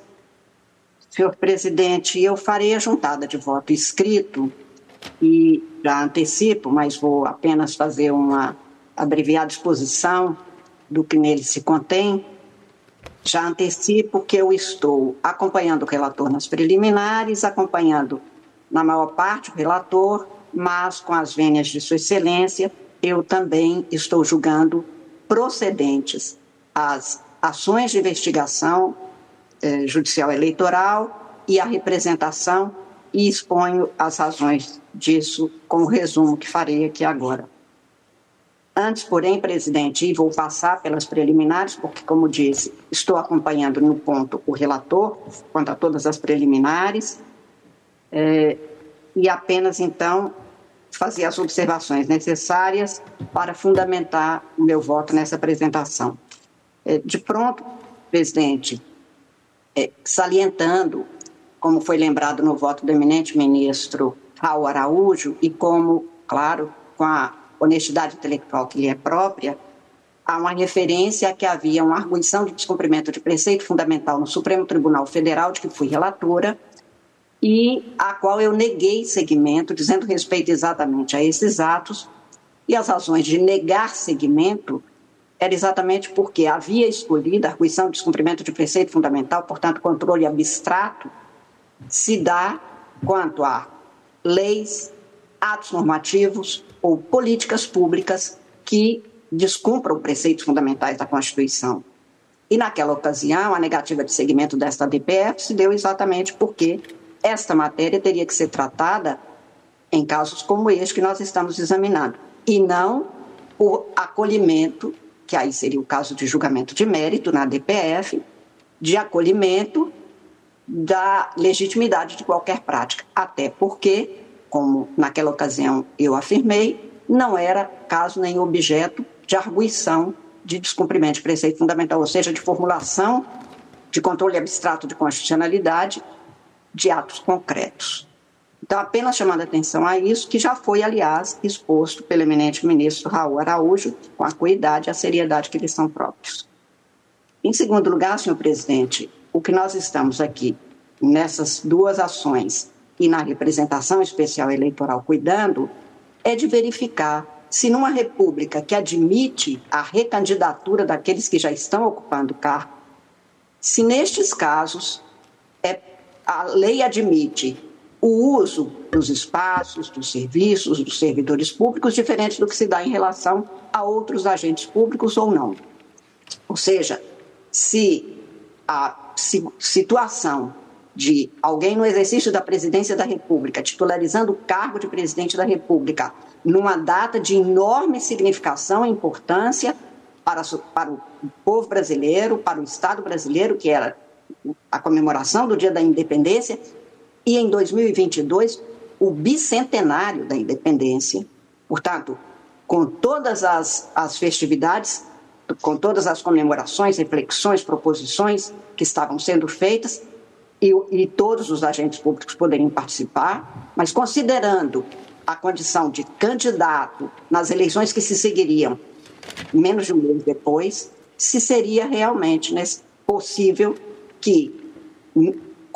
Senhor presidente, eu farei a juntada de voto escrito e já antecipo, mas vou apenas fazer uma abreviada exposição do que nele se contém. Já antecipo que eu estou acompanhando o relator nas preliminares, acompanhando na maior parte o relator, mas com as vênias de Sua Excelência, eu também estou julgando procedentes as ações de investigação eh, judicial eleitoral e a representação e exponho as razões disso com o resumo que farei aqui agora. Antes, porém, presidente, e vou passar pelas preliminares, porque, como disse, estou acompanhando no ponto o relator quanto a todas as preliminares, é, e apenas então fazer as observações necessárias para fundamentar o meu voto nessa apresentação. É, de pronto, presidente, é, salientando, como foi lembrado no voto do eminente ministro Raul Araújo, e como, claro, com a honestidade intelectual que lhe é própria, há uma referência a que havia uma arguição de descumprimento de preceito fundamental no Supremo Tribunal Federal, de que fui relatora, e a qual eu neguei seguimento, dizendo respeito exatamente a esses atos, e as razões de negar seguimento era exatamente porque havia escolhido a arguição de descumprimento de preceito fundamental, portanto, controle abstrato, se dá quanto a leis, atos normativos, ou políticas públicas que descumpram preceitos fundamentais da Constituição. E naquela ocasião, a negativa de seguimento desta DPF se deu exatamente porque esta matéria teria que ser tratada em casos como este que nós estamos examinando, e não o acolhimento, que aí seria o caso de julgamento de mérito na DPF, de acolhimento da legitimidade de qualquer prática, até porque como naquela ocasião eu afirmei, não era caso nem objeto de arguição de descumprimento de preceito fundamental, ou seja, de formulação de controle abstrato de constitucionalidade de atos concretos. Então, apenas chamando a atenção a isso, que já foi, aliás, exposto pelo eminente ministro Raul Araújo, com a cuidade e a seriedade que lhes são próprios. Em segundo lugar, senhor presidente, o que nós estamos aqui nessas duas ações e na representação especial eleitoral cuidando, é de verificar se numa república que admite a recandidatura daqueles que já estão ocupando o cargo, se nestes casos é, a lei admite o uso dos espaços, dos serviços, dos servidores públicos, diferente do que se dá em relação a outros agentes públicos ou não. Ou seja, se a situação de alguém no exercício da presidência da República, titularizando o cargo de presidente da República, numa data de enorme significação e importância para, para o povo brasileiro, para o Estado brasileiro, que era a comemoração do Dia da Independência, e em 2022, o bicentenário da independência. Portanto, com todas as, as festividades, com todas as comemorações, reflexões, proposições que estavam sendo feitas, e, e todos os agentes públicos poderiam participar, mas considerando a condição de candidato nas eleições que se seguiriam menos de um mês depois, se seria realmente né, possível que,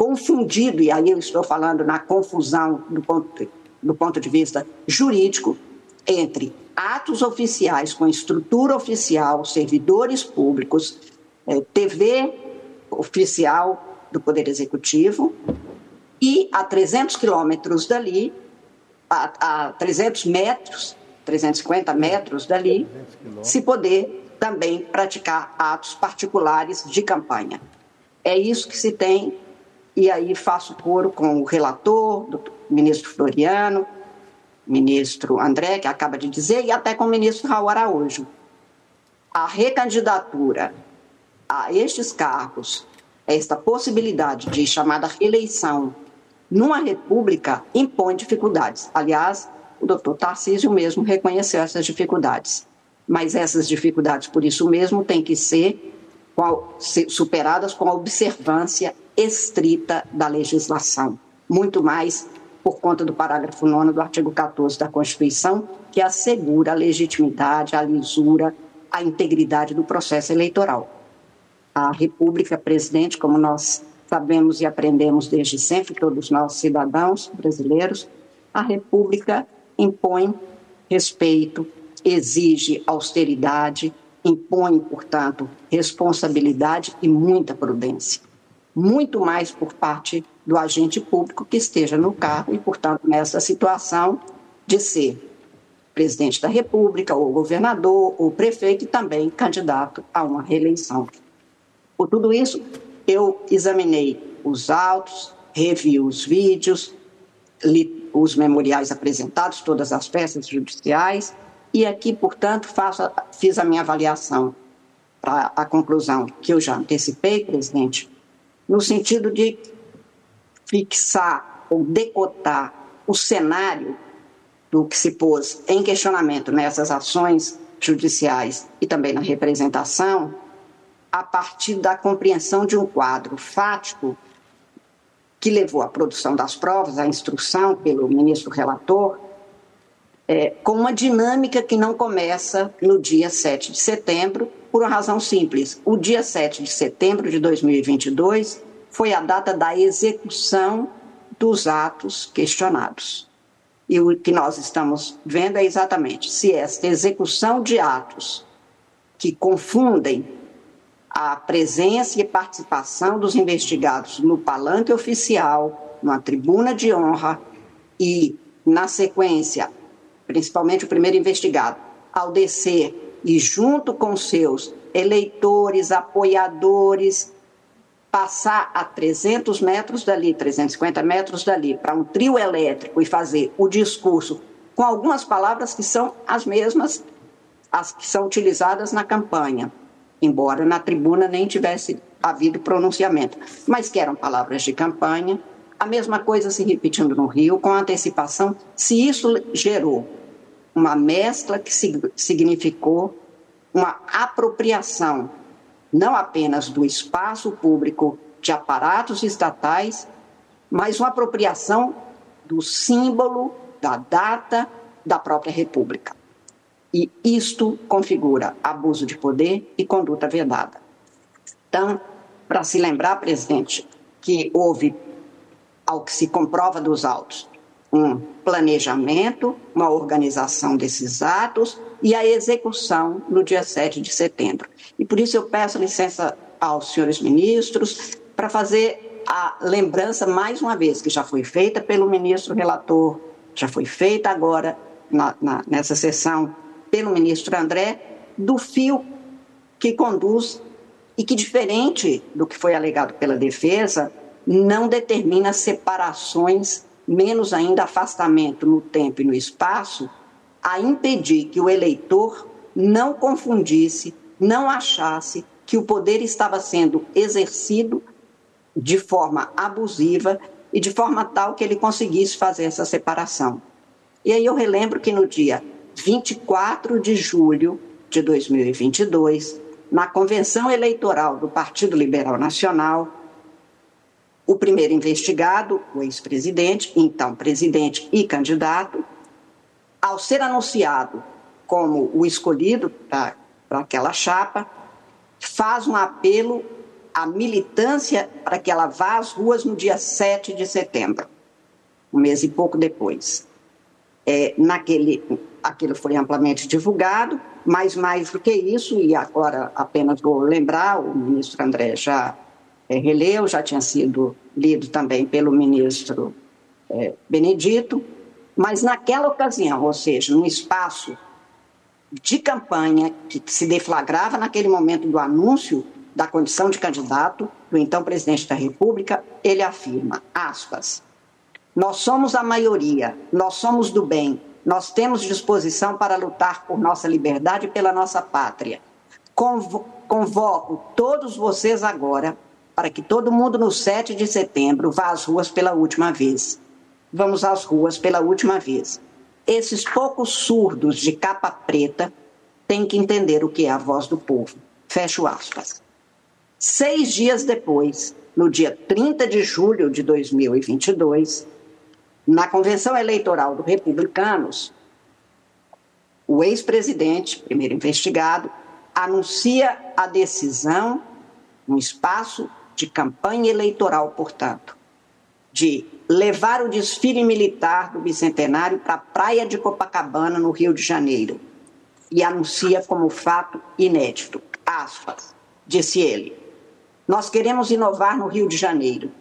confundido, e aí eu estou falando na confusão do ponto, do ponto de vista jurídico, entre atos oficiais com estrutura oficial, servidores públicos, eh, TV oficial do Poder Executivo e a 300 quilômetros dali, a, a 300 metros, 350 metros dali, se poder também praticar atos particulares de campanha. É isso que se tem, e aí faço coro com o relator, o ministro Floriano, ministro André, que acaba de dizer, e até com o ministro Raul Araújo. A recandidatura a estes cargos, esta possibilidade de chamada reeleição numa república impõe dificuldades. Aliás, o doutor Tarcísio mesmo reconheceu essas dificuldades. Mas essas dificuldades, por isso mesmo, têm que ser superadas com a observância estrita da legislação. Muito mais por conta do parágrafo 9 do artigo 14 da Constituição, que assegura a legitimidade, a lisura, a integridade do processo eleitoral. A República, presidente, como nós sabemos e aprendemos desde sempre, todos nós cidadãos brasileiros, a República impõe respeito, exige austeridade, impõe, portanto, responsabilidade e muita prudência. Muito mais por parte do agente público que esteja no cargo e, portanto, nessa situação de ser presidente da República, ou governador, ou prefeito e também candidato a uma reeleição. Por tudo isso, eu examinei os autos, revi os vídeos, li os memoriais apresentados, todas as peças judiciais, e aqui, portanto, faço, fiz a minha avaliação para a conclusão que eu já antecipei, presidente, no sentido de fixar ou decotar o cenário do que se pôs em questionamento nessas ações judiciais e também na representação, a partir da compreensão de um quadro fático que levou à produção das provas, à instrução pelo ministro relator, é, com uma dinâmica que não começa no dia 7 de setembro, por uma razão simples. O dia 7 de setembro de 2022 foi a data da execução dos atos questionados. E o que nós estamos vendo é exatamente se esta execução de atos que confundem a presença e participação dos investigados no palanque oficial, numa tribuna de honra e, na sequência, principalmente o primeiro investigado, ao descer e, junto com seus eleitores, apoiadores, passar a 300 metros dali, 350 metros dali, para um trio elétrico e fazer o discurso com algumas palavras que são as mesmas as que são utilizadas na campanha, embora na tribuna nem tivesse havido pronunciamento, mas que eram palavras de campanha. A mesma coisa se repetindo no Rio, com antecipação, se isso gerou uma mescla que significou uma apropriação não apenas do espaço público de aparatos estatais, mas uma apropriação do símbolo, da data da própria República. E isto configura abuso de poder e conduta vedada. Então, para se lembrar, presidente, que houve, ao que se comprova dos autos, um planejamento, uma organização desses atos e a execução no dia 7 de setembro. E por isso eu peço licença aos senhores ministros para fazer a lembrança, mais uma vez, que já foi feita pelo ministro relator, já foi feita agora na, na, nessa sessão pelo ministro André, do fio que conduz e que, diferente do que foi alegado pela defesa, não determina separações menos ainda afastamento no tempo e no espaço, a impedir que o eleitor não confundisse, não achasse que o poder estava sendo exercido de forma abusiva e de forma tal que ele conseguisse fazer essa separação. E aí eu relembro que no dia 24 de julho de 2022, na convenção eleitoral do Partido Liberal Nacional, o primeiro investigado, o ex-presidente, então presidente e candidato, ao ser anunciado como o escolhido para aquela chapa, faz um apelo à militância para que ela vá às ruas no dia 7 de setembro, um mês e pouco depois. É, naquele, aquilo foi amplamente divulgado, mas mais do que isso, e agora apenas vou lembrar, o ministro André já releu, já tinha sido lido também pelo ministro é, Benedito, mas naquela ocasião, ou seja, num espaço de campanha que se deflagrava naquele momento do anúncio da condição de candidato do então presidente da República, ele afirma, aspas, nós somos a maioria, nós somos do bem, nós temos disposição para lutar por nossa liberdade e pela nossa pátria. Convo convoco todos vocês agora para que todo mundo no 7 de setembro vá às ruas pela última vez. Vamos às ruas pela última vez. Esses poucos surdos de capa preta têm que entender o que é a voz do povo. Fecho aspas. Seis dias depois, no dia 30 de julho de 2022, na convenção eleitoral do Republicanos, o ex-presidente, primeiro investigado, anuncia a decisão, um espaço de campanha eleitoral, portanto, de levar o desfile militar do bicentenário para a praia de Copacabana, no Rio de Janeiro, e anuncia como fato inédito. Aspas, disse ele. Nós queremos inovar no Rio de Janeiro.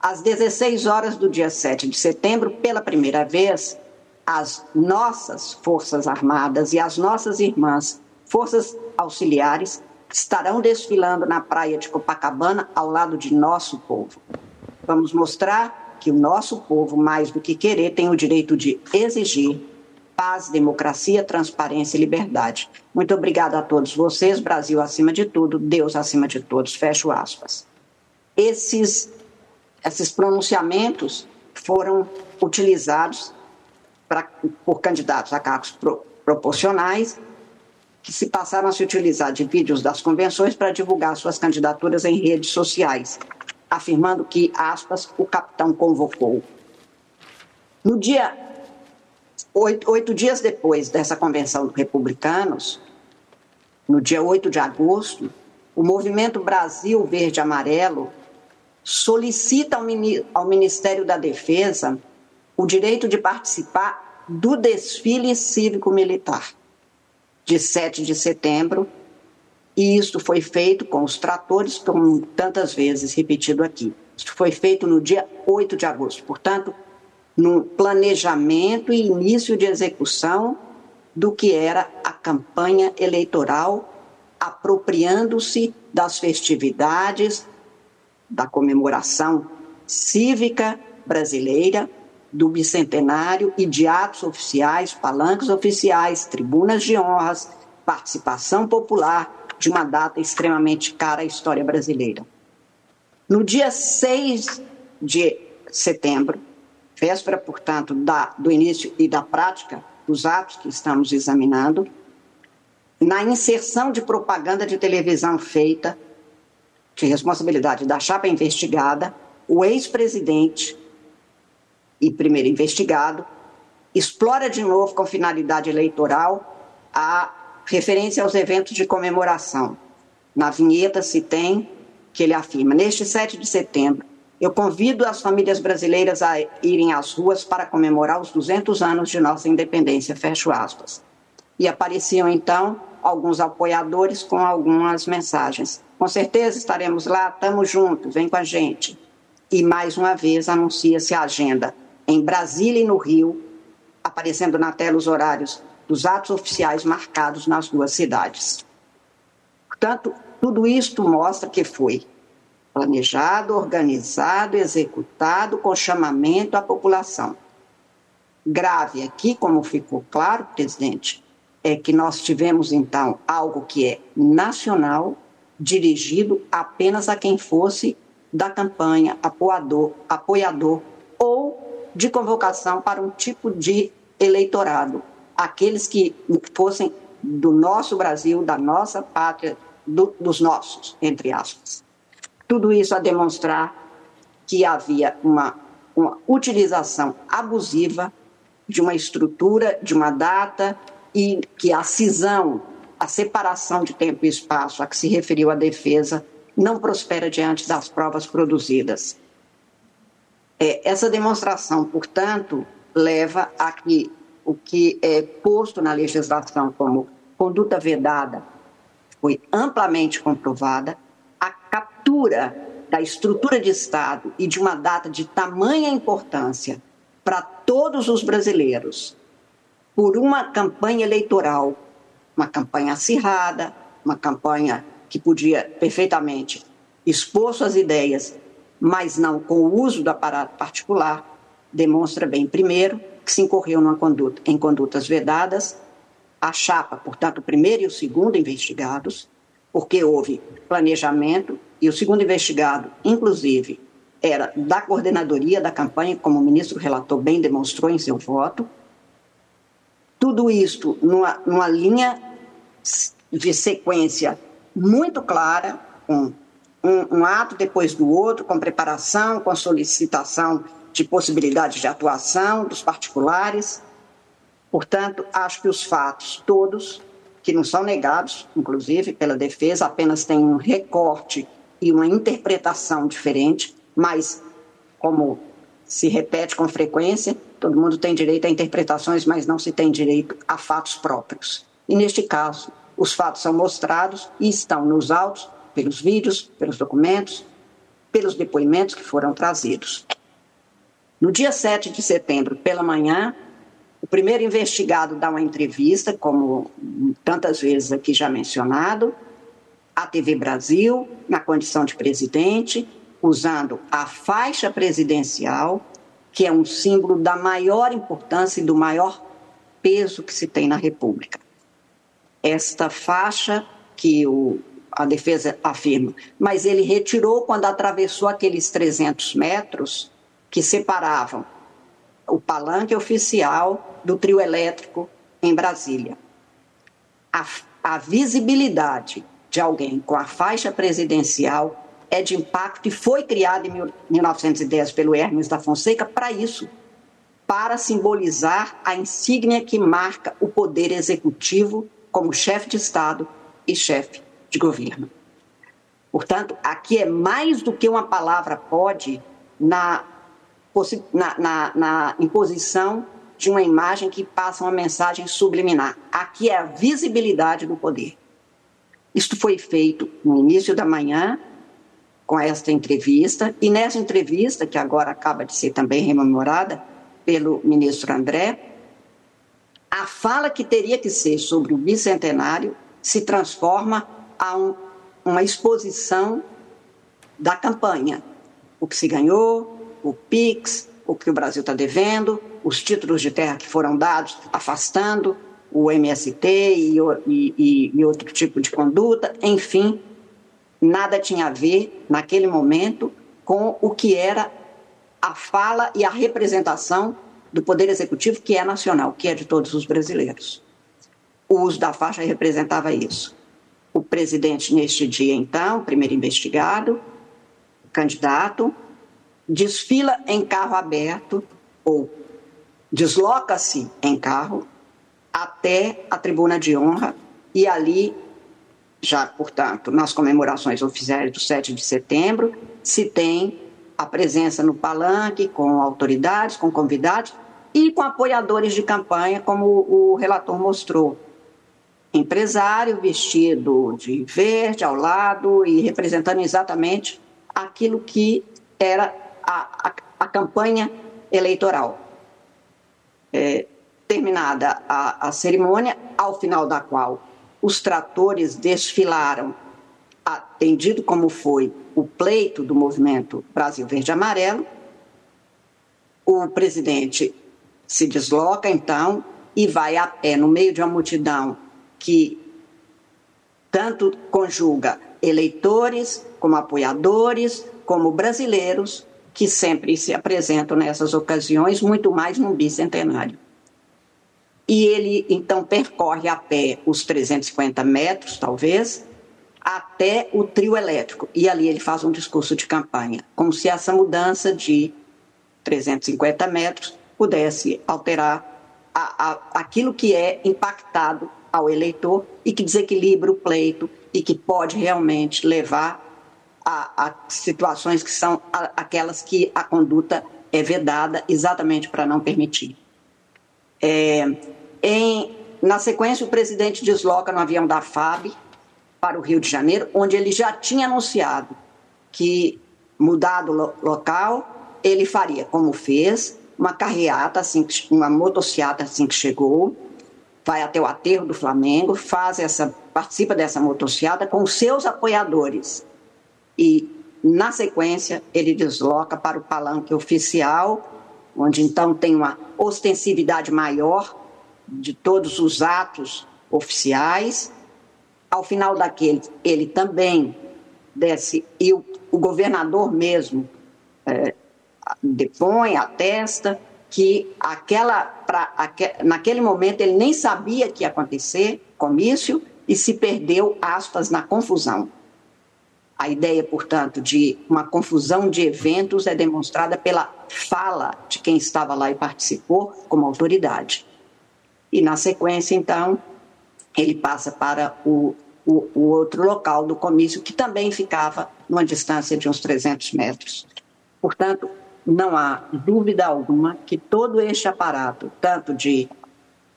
Às 16 horas do dia 7 de setembro, pela primeira vez, as nossas Forças Armadas e as nossas irmãs, Forças Auxiliares, estarão desfilando na praia de Copacabana ao lado de nosso povo. Vamos mostrar que o nosso povo, mais do que querer, tem o direito de exigir paz, democracia, transparência e liberdade. Muito obrigado a todos vocês, Brasil acima de tudo, Deus acima de todos. Fecho aspas. Esses, esses pronunciamentos foram utilizados pra, por candidatos a cargos pro, proporcionais que se passaram a se utilizar de vídeos das convenções para divulgar suas candidaturas em redes sociais, afirmando que, aspas, o capitão convocou. No dia Oito, oito dias depois dessa convenção dos republicanos, no dia 8 de agosto, o movimento Brasil Verde Amarelo solicita ao Ministério da Defesa o direito de participar do desfile cívico-militar de 7 de setembro, e isto foi feito com os tratores, como tantas vezes repetido aqui. Isto foi feito no dia 8 de agosto, portanto, no planejamento e início de execução do que era a campanha eleitoral, apropriando-se das festividades, da comemoração cívica brasileira, do bicentenário e de atos oficiais, palanques oficiais, tribunas de honras, participação popular de uma data extremamente cara à história brasileira. No dia 6 de setembro, véspera, portanto, da, do início e da prática dos atos que estamos examinando, na inserção de propaganda de televisão feita, de responsabilidade da chapa investigada, o ex-presidente e primeiro investigado explora de novo com finalidade eleitoral a referência aos eventos de comemoração. Na vinheta se tem que ele afirma: neste 7 de setembro, eu convido as famílias brasileiras a irem às ruas para comemorar os 200 anos de nossa independência, fecho aspas. E apareciam então alguns apoiadores com algumas mensagens. Com certeza estaremos lá, estamos juntos, vem com a gente. E mais uma vez anuncia-se a agenda em Brasília e no Rio, aparecendo na tela os horários dos atos oficiais marcados nas duas cidades. Portanto, tudo isto mostra que foi planejado, organizado, executado com chamamento à população. Grave aqui, como ficou claro, presidente, é que nós tivemos então algo que é nacional, dirigido apenas a quem fosse da campanha, apoiador, apoiador ou de convocação para um tipo de eleitorado, aqueles que fossem do nosso Brasil, da nossa pátria, do, dos nossos, entre aspas. Tudo isso a demonstrar que havia uma, uma utilização abusiva de uma estrutura, de uma data, e que a cisão, a separação de tempo e espaço a que se referiu a defesa, não prospera diante das provas produzidas. É, essa demonstração, portanto, leva a que o que é posto na legislação como conduta vedada foi amplamente comprovada, a captura da estrutura de Estado e de uma data de tamanha importância para todos os brasileiros por uma campanha eleitoral, uma campanha acirrada, uma campanha que podia perfeitamente expor suas ideias, mas não com o uso do aparato particular, demonstra bem, primeiro, que se incorreu conduta, em condutas vedadas, a chapa, portanto, o primeiro e o segundo investigados, porque houve planejamento, e o segundo investigado, inclusive, era da coordenadoria da campanha, como o ministro relator bem demonstrou em seu voto. Tudo isto numa, numa linha de sequência muito clara, com um, um, ato depois do outro, com preparação, com solicitação de possibilidades de atuação dos particulares. Portanto, acho que os fatos todos, que não são negados, inclusive pela defesa, apenas têm um recorte e uma interpretação diferente, mas como se repete com frequência, todo mundo tem direito a interpretações, mas não se tem direito a fatos próprios. E neste caso, os fatos são mostrados e estão nos autos, pelos vídeos, pelos documentos, pelos depoimentos que foram trazidos. No dia 7 de setembro, pela manhã, o primeiro investigado dá uma entrevista, como tantas vezes aqui já mencionado, à TV Brasil, na condição de presidente, usando a faixa presidencial, que é um símbolo da maior importância e do maior peso que se tem na República. Esta faixa que o, a defesa afirma, mas ele retirou quando atravessou aqueles 300 metros que separavam o palanque oficial do trio elétrico em Brasília. A, a visibilidade de alguém com a faixa presidencial é de impacto e foi criada em 1910 pelo Hermes da Fonseca para isso, para simbolizar a insígnia que marca o poder executivo como chefe de Estado e chefe de governo. Portanto, aqui é mais do que uma palavra pode na, na, na, na imposição de uma imagem que passa uma mensagem subliminar. Aqui é a visibilidade do poder. Isto foi feito no início da manhã, com esta entrevista, e nessa entrevista, que agora acaba de ser também rememorada pelo ministro André, a fala que teria que ser sobre o bicentenário se transforma a um, uma exposição da campanha. O que se ganhou, o PIX, o que o Brasil está devendo, os títulos de terra que foram dados, afastando o MST e, e, e outro tipo de conduta, enfim, nada tinha a ver, naquele momento, com o que era a fala e a representação do Poder Executivo, que é nacional, que é de todos os brasileiros. O uso da faixa representava isso. O presidente, neste dia, então, primeiro investigado, candidato, desfila em carro aberto ou desloca-se em carro até a tribuna de honra e ali já, portanto, nas comemorações oficiais do 7 de setembro, se tem a presença no palanque com autoridades, com convidados e com apoiadores de campanha, como o relator mostrou. Empresário vestido de verde ao lado e representando exatamente aquilo que era a, a, a campanha eleitoral. É, terminada a, a cerimônia, ao final da qual os tratores desfilaram, atendido como foi o pleito do movimento Brasil Verde Amarelo. O presidente se desloca, então, e vai a pé no meio de uma multidão que tanto conjuga eleitores, como apoiadores, como brasileiros, que sempre se apresentam nessas ocasiões, muito mais num bicentenário e ele então percorre a pé os 350 metros, talvez, até o trio elétrico. E ali ele faz um discurso de campanha, como se essa mudança de 350 metros pudesse alterar a, a, aquilo que é impactado ao eleitor e que desequilibra o pleito e que pode realmente levar a, a situações que são aquelas que a conduta é vedada exatamente para não permitir. É, em, na sequência, o presidente desloca no avião da FAB para o Rio de Janeiro, onde ele já tinha anunciado que, mudado o lo local, ele faria, como fez, uma carreata, assim, uma motociata assim que chegou, vai até o aterro do Flamengo, faz essa, participa dessa motociata com seus apoiadores. E, na sequência, ele desloca para o palanque oficial, onde então tem uma ostensividade maior de todos os atos oficiais. Ao final daquele, ele também desce, e o, o governador mesmo é, depõe, atesta que aquela, pra, aqu, naquele momento ele nem sabia que ia acontecer comício e se perdeu, aspas, na confusão. A ideia, portanto, de uma confusão de eventos é demonstrada pela fala de quem estava lá e participou como autoridade. E, na sequência, então, ele passa para o, o, o outro local do comício, que também ficava numa distância de uns 300 metros. Portanto, não há dúvida alguma que todo este aparato, tanto de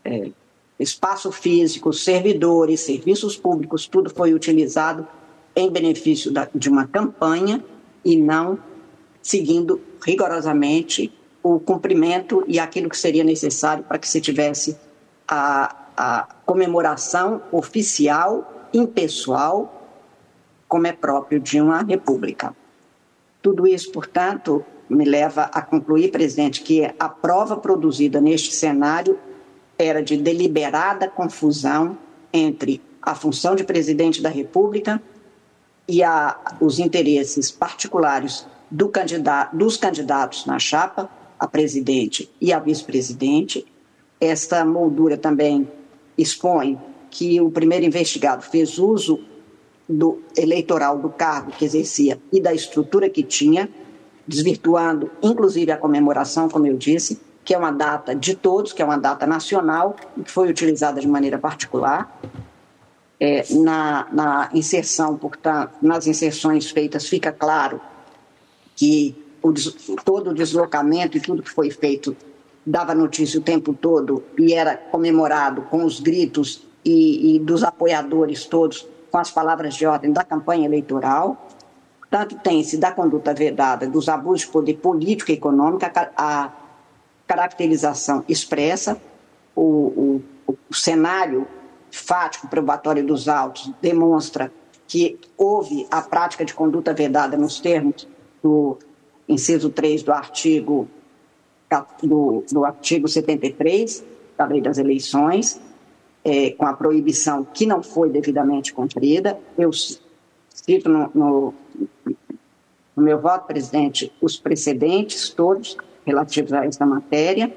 é, espaço físico, servidores, serviços públicos, tudo foi utilizado em benefício da, de uma campanha e não seguindo rigorosamente o cumprimento e aquilo que seria necessário para que se tivesse a, a comemoração oficial, impessoal, como é próprio de uma república. Tudo isso, portanto, me leva a concluir, presidente, que a prova produzida neste cenário era de deliberada confusão entre a função de presidente da República e a, os interesses particulares do candidato, dos candidatos na chapa, a presidente e a vice-presidente. Esta moldura também expõe que o primeiro investigado fez uso do eleitoral do cargo que exercia e da estrutura que tinha desvirtuando inclusive a comemoração, como eu disse, que é uma data de todos, que é uma data nacional que foi utilizada de maneira particular. É, na, na inserção, portanto, nas inserções feitas, fica claro que o, todo o deslocamento e tudo que foi feito dava notícia o tempo todo e era comemorado com os gritos e, e dos apoiadores todos com as palavras de ordem da campanha eleitoral. Tanto tem-se da conduta vedada dos abusos de poder político e econômico a caracterização expressa, o, o, o cenário fático probatório dos autos demonstra que houve a prática de conduta vedada nos termos do inciso 3 do artigo do, do artigo 73 da Lei das Eleições, é, com a proibição que não foi devidamente cumprida. Eu cito no, no, no meu voto, presidente, os precedentes todos relativos a esta matéria.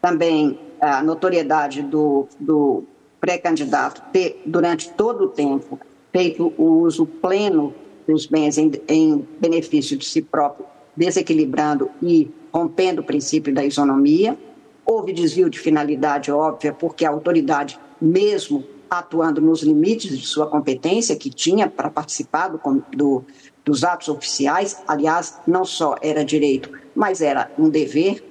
Também a notoriedade do, do pré-candidato ter, durante todo o tempo, feito o uso pleno dos bens em, em benefício de si próprio, desequilibrando e rompendo o princípio da isonomia. Houve desvio de finalidade óbvia, porque a autoridade, mesmo atuando nos limites de sua competência que tinha para participar do, do, dos atos oficiais, aliás, não só era direito, mas era um dever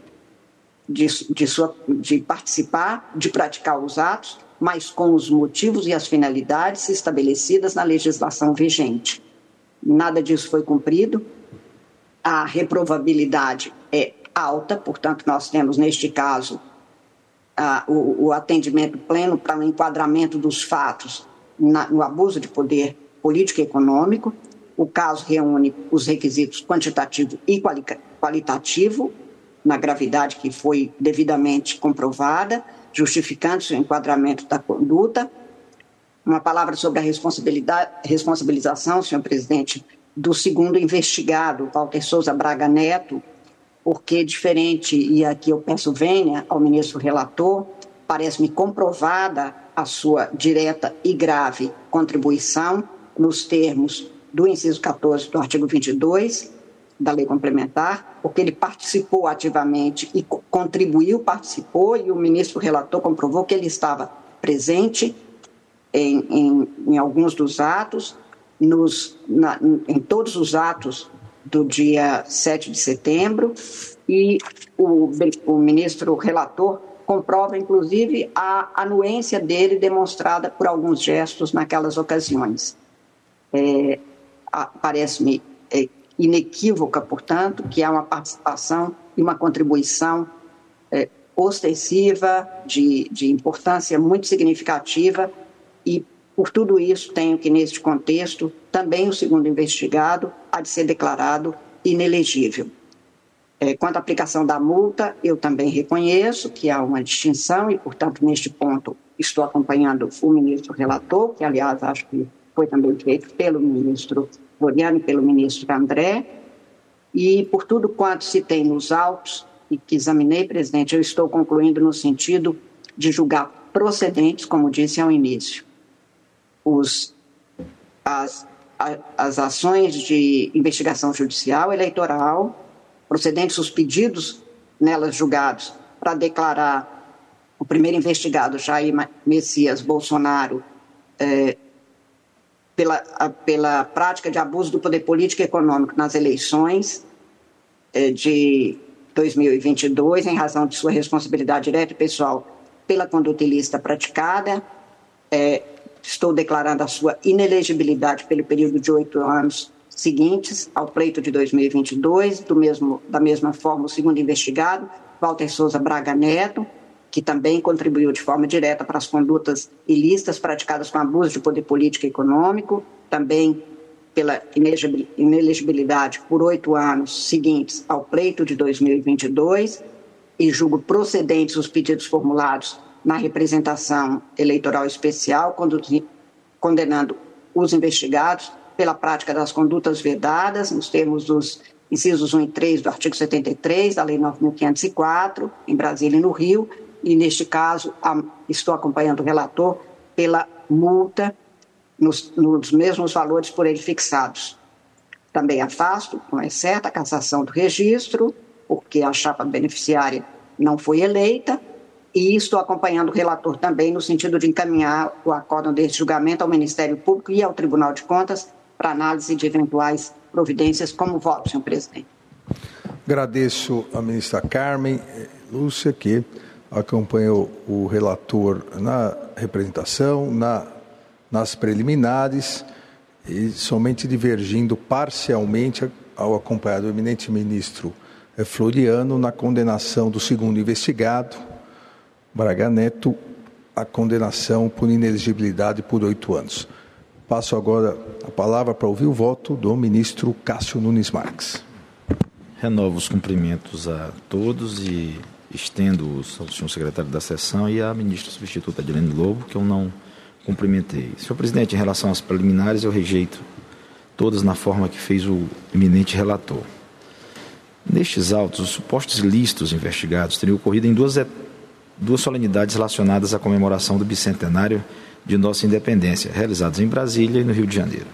de, de, sua, de participar, de praticar os atos, mas com os motivos e as finalidades estabelecidas na legislação vigente. Nada disso foi cumprido. A reprovabilidade é alta, portanto, nós temos, neste caso, o, o, atendimento pleno para o enquadramento dos fatos na, no abuso de poder político e econômico. O caso reúne os requisitos quantitativo e quali qualitativo, na gravidade que foi devidamente comprovada, justificando-se o enquadramento da conduta. Uma palavra sobre a responsabilidade, responsabilização, senhor presidente, do segundo investigado, Walter Souza Braga Neto, porque diferente, e aqui eu peço vênia ao ministro relator, parece-me comprovada a sua direta e grave contribuição nos termos do inciso 14 do artigo 22 da lei complementar, porque ele participou ativamente e contribuiu, participou, e o ministro relator comprovou que ele estava presente em, em, em alguns dos atos, nos, na, em todos os atos do dia 7 de setembro, e o, o ministro relator comprova, inclusive, a anuência dele demonstrada por alguns gestos naquelas ocasiões. É, Parece-me é, inequívoca, portanto, que há uma participação e uma contribuição é, ostensiva, de, de importância muito significativa, e por tudo isso tenho que, neste contexto, também o segundo investigado há de ser declarado inelegível. É, quanto à aplicação da multa, eu também reconheço que há uma distinção e, portanto, neste ponto estou acompanhando o ministro relator, que, aliás, acho que foi também feito pelo ministro Floriano e pelo ministro André, e por tudo quanto se tem nos autos e que examinei, presidente, eu estou concluindo no sentido de julgar procedentes, como disse ao início, os, as, as ações de investigação judicial eleitoral procedentes os pedidos nelas julgados para declarar o primeiro investigado, Jair Messias Bolsonaro, é, pela, a, pela prática de abuso do poder político e econômico nas eleições é, de 2022, em razão de sua responsabilidade direta e pessoal pela conduta ilícita praticada. É, estou declarando a sua inelegibilidade pelo período de oito anos seguintes ao pleito de 2022, do mesmo, da mesma forma o segundo investigado, Walter Souza Braga Neto, que também contribuiu de forma direta para as condutas ilícitas praticadas com abuso de poder político e econômico, também pela inelegibilidade por oito anos seguintes ao pleito de 2022, e julgo procedentes os pedidos formulados na representação eleitoral especial, condenando os investigados pela prática das condutas vedadas, nos termos dos incisos 1 e 3 do artigo 73 da Lei 9.504, em Brasília e no Rio, e neste caso estou acompanhando o relator pela multa nos, nos mesmos valores por ele fixados. Também afasto, não é certa, a cassação do registro, porque a chapa beneficiária não foi eleita, e estou acompanhando o relator também no sentido de encaminhar o acórdão deste julgamento ao Ministério Público e ao Tribunal de Contas para análise de eventuais providências. Como voto, senhor presidente? Agradeço à ministra Carmen Lúcia, que acompanhou o relator na representação, na, nas preliminares, e somente divergindo parcialmente ao acompanhar do eminente ministro eh, Floriano na condenação do segundo investigado, Braga Neto, a condenação por inelegibilidade por oito anos. Passo agora a palavra para ouvir o voto do ministro Cássio Nunes Marques. Renovo os cumprimentos a todos e estendo-os ao senhor secretário da sessão e à ministra substituta Adilene Lobo, que eu não cumprimentei. Senhor presidente, em relação às preliminares, eu rejeito todas na forma que fez o eminente relator. Nestes autos, os supostos ilícitos investigados teriam ocorrido em duas, duas solenidades relacionadas à comemoração do bicentenário de nossa independência, realizados em Brasília e no Rio de Janeiro.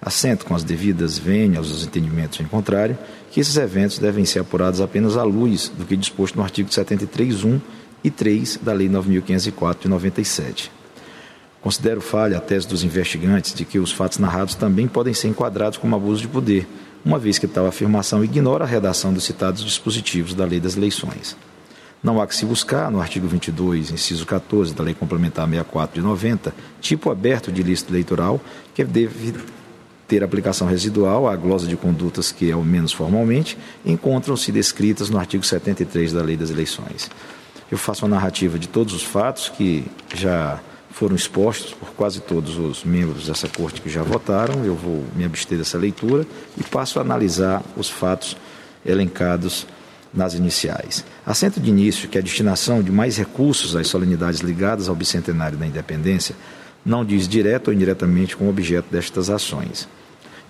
Assento com as devidas vênias aos entendimentos em contrário que esses eventos devem ser apurados apenas à luz do que disposto no artigo 73.1 e 3 da Lei 9.504 de 97. Considero falha a tese dos investigantes de que os fatos narrados também podem ser enquadrados como abuso de poder, uma vez que tal afirmação ignora a redação dos citados dispositivos da Lei das Eleições. Não há que se buscar, no artigo 22, inciso 14 da Lei Complementar 64 de 90, tipo aberto de ilícito eleitoral, que deve ter aplicação residual à glosa de condutas que, ao menos formalmente, encontram-se descritas no artigo 73 da Lei das Eleições. Eu faço uma narrativa de todos os fatos que já foram expostos por quase todos os membros dessa corte que já votaram. Eu vou me abster dessa leitura e passo a analisar os fatos elencados nas iniciais. Assento de início que a destinação de mais recursos às solenidades ligadas ao bicentenário da independência não diz direto ou indiretamente com o objeto destas ações.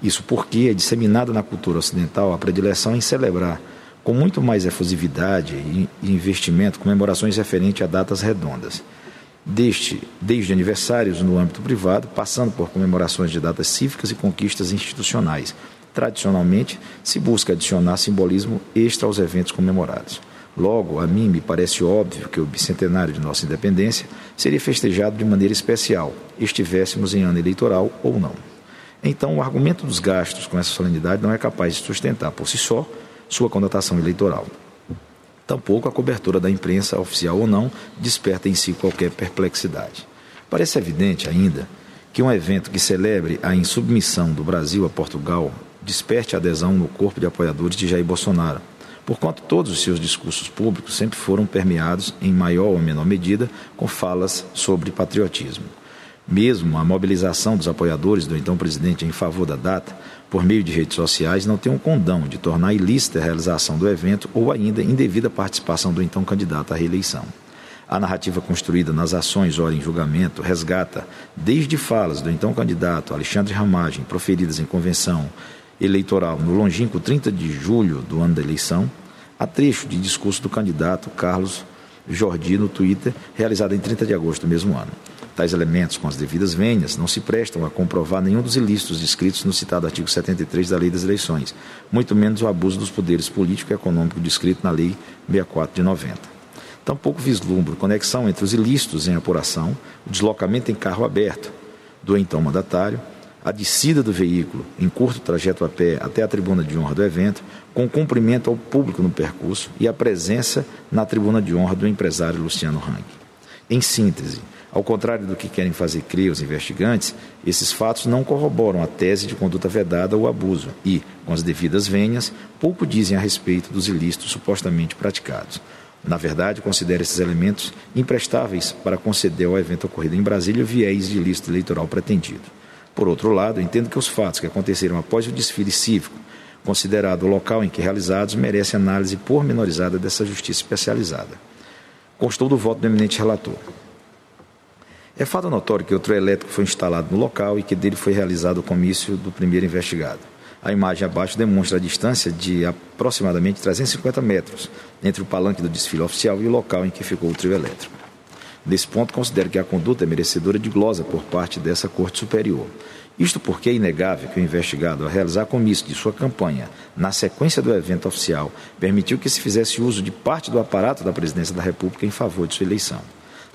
Isso porque é disseminada na cultura ocidental a predileção em celebrar com muito mais efusividade e investimento comemorações referentes a datas redondas. Deste, desde aniversários no âmbito privado, passando por comemorações de datas cívicas e conquistas institucionais, Tradicionalmente, se busca adicionar simbolismo extra aos eventos comemorados. Logo, a mim me parece óbvio que o bicentenário de nossa independência seria festejado de maneira especial, estivéssemos em ano eleitoral ou não. Então, o argumento dos gastos com essa solenidade não é capaz de sustentar por si só sua conotação eleitoral. Tampouco a cobertura da imprensa, oficial ou não, desperta em si qualquer perplexidade. Parece evidente ainda que um evento que celebre a insubmissão do Brasil a Portugal desperte adesão no corpo de apoiadores de Jair Bolsonaro, porquanto todos os seus discursos públicos sempre foram permeados, em maior ou menor medida, com falas sobre patriotismo. Mesmo a mobilização dos apoiadores do então presidente em favor da data, por meio de redes sociais, não tem um condão de tornar ilícita a realização do evento ou ainda indevida participação do então candidato à reeleição. A narrativa construída nas ações ora em julgamento resgata, desde falas do então candidato Alexandre Ramagem, proferidas em convenção eleitoral no longínquo 30 de julho do ano da eleição, a trecho de discurso do candidato Carlos Jordi no Twitter, realizado em 30 de agosto do mesmo ano. Tais elementos, com as devidas vênias, não se prestam a comprovar nenhum dos ilícitos descritos no citado artigo 73 da Lei das Eleições, muito menos o abuso dos poderes político e econômico descrito na Lei 64 de 90. Tampouco vislumbro conexão entre os ilícitos em apuração, o deslocamento em carro aberto do então mandatário, a descida do veículo em curto trajeto a pé até a tribuna de honra do evento, com cumprimento ao público no percurso e a presença na tribuna de honra do empresário Luciano Hang. Em síntese, ao contrário do que querem fazer crer os investigantes, esses fatos não corroboram a tese de conduta vedada ou abuso e, com as devidas venhas, pouco dizem a respeito dos ilícitos supostamente praticados. Na verdade, considero esses elementos imprestáveis para conceder ao evento ocorrido em Brasília o viés de ilícito eleitoral pretendido. Por outro lado, entendo que os fatos que aconteceram após o desfile cívico, considerado o local em que realizados, merecem análise pormenorizada dessa justiça especializada. Constou do voto do eminente relator. É fato notório que o trio elétrico foi instalado no local e que dele foi realizado o comício do primeiro investigado. A imagem abaixo demonstra a distância de aproximadamente 350 metros entre o palanque do desfile oficial e o local em que ficou o trio elétrico. Nesse ponto, considero que a conduta é merecedora de glosa por parte dessa Corte Superior. Isto porque é inegável que o investigado, ao realizar comício de sua campanha na sequência do evento oficial, permitiu que se fizesse uso de parte do aparato da Presidência da República em favor de sua eleição.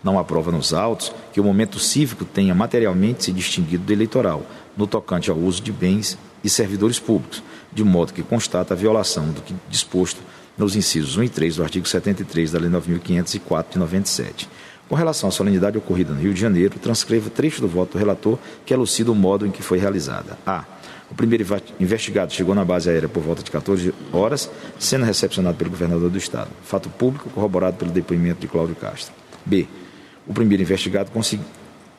Não há prova nos autos que o momento cívico tenha materialmente se distinguido do eleitoral, no tocante ao uso de bens e servidores públicos, de modo que constata a violação do que disposto nos incisos 1 e 3 do artigo 73 da Lei 9.504 de 97. Com relação à solenidade ocorrida no Rio de Janeiro, transcreva trecho do voto do relator que elucida o modo em que foi realizada. A. O primeiro investigado chegou na base aérea por volta de 14 horas, sendo recepcionado pelo governador do estado. Fato público corroborado pelo depoimento de Cláudio Castro. B. O primeiro investigado consegui,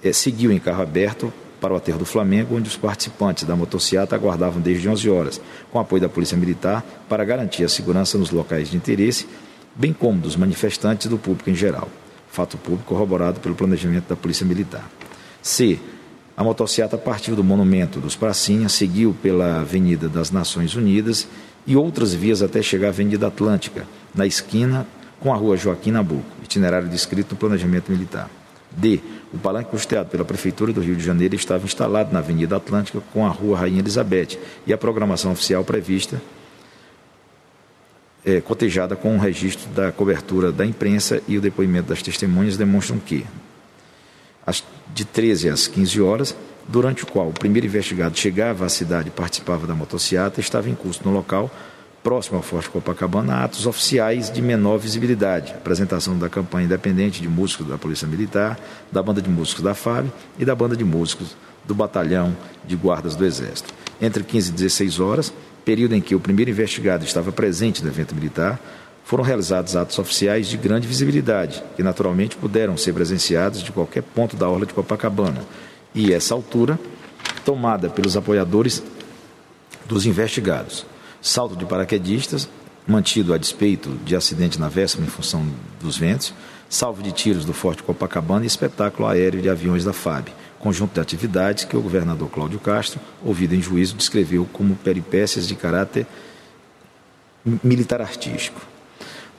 é, seguiu em carro aberto para o aterro do Flamengo, onde os participantes da motocicleta aguardavam desde 11 horas, com apoio da Polícia Militar, para garantir a segurança nos locais de interesse, bem como dos manifestantes e do público em geral. Fato público corroborado pelo planejamento da Polícia Militar. C. A motocicleta partiu do Monumento dos Pracinhas, seguiu pela Avenida das Nações Unidas e outras vias até chegar à Avenida Atlântica, na esquina com a rua Joaquim Nabuco, itinerário descrito no planejamento militar. D. O palanque custeado pela Prefeitura do Rio de Janeiro estava instalado na Avenida Atlântica com a rua Rainha Elizabeth e a programação oficial prevista é, cotejada com o registro da cobertura da imprensa e o depoimento das testemunhas demonstram que, de 13 às 15 horas, durante o qual o primeiro investigado chegava à cidade e participava da motocicleta, estava em curso no local próximo ao Forte Copacabana, atos oficiais de menor visibilidade. Apresentação da campanha independente de músicos da Polícia Militar, da banda de músicos da FAB e da banda de músicos do Batalhão de Guardas do Exército. Entre 15 e 16 horas, período em que o primeiro investigado estava presente no evento militar, foram realizados atos oficiais de grande visibilidade, que naturalmente puderam ser presenciados de qualquer ponto da orla de Copacabana. E essa altura, tomada pelos apoiadores dos investigados. Salto de paraquedistas, mantido a despeito de acidente na véspera em função dos ventos, salvo de tiros do Forte Copacabana e espetáculo aéreo de aviões da FAB, conjunto de atividades que o governador Cláudio Castro, ouvido em juízo, descreveu como peripécias de caráter militar artístico.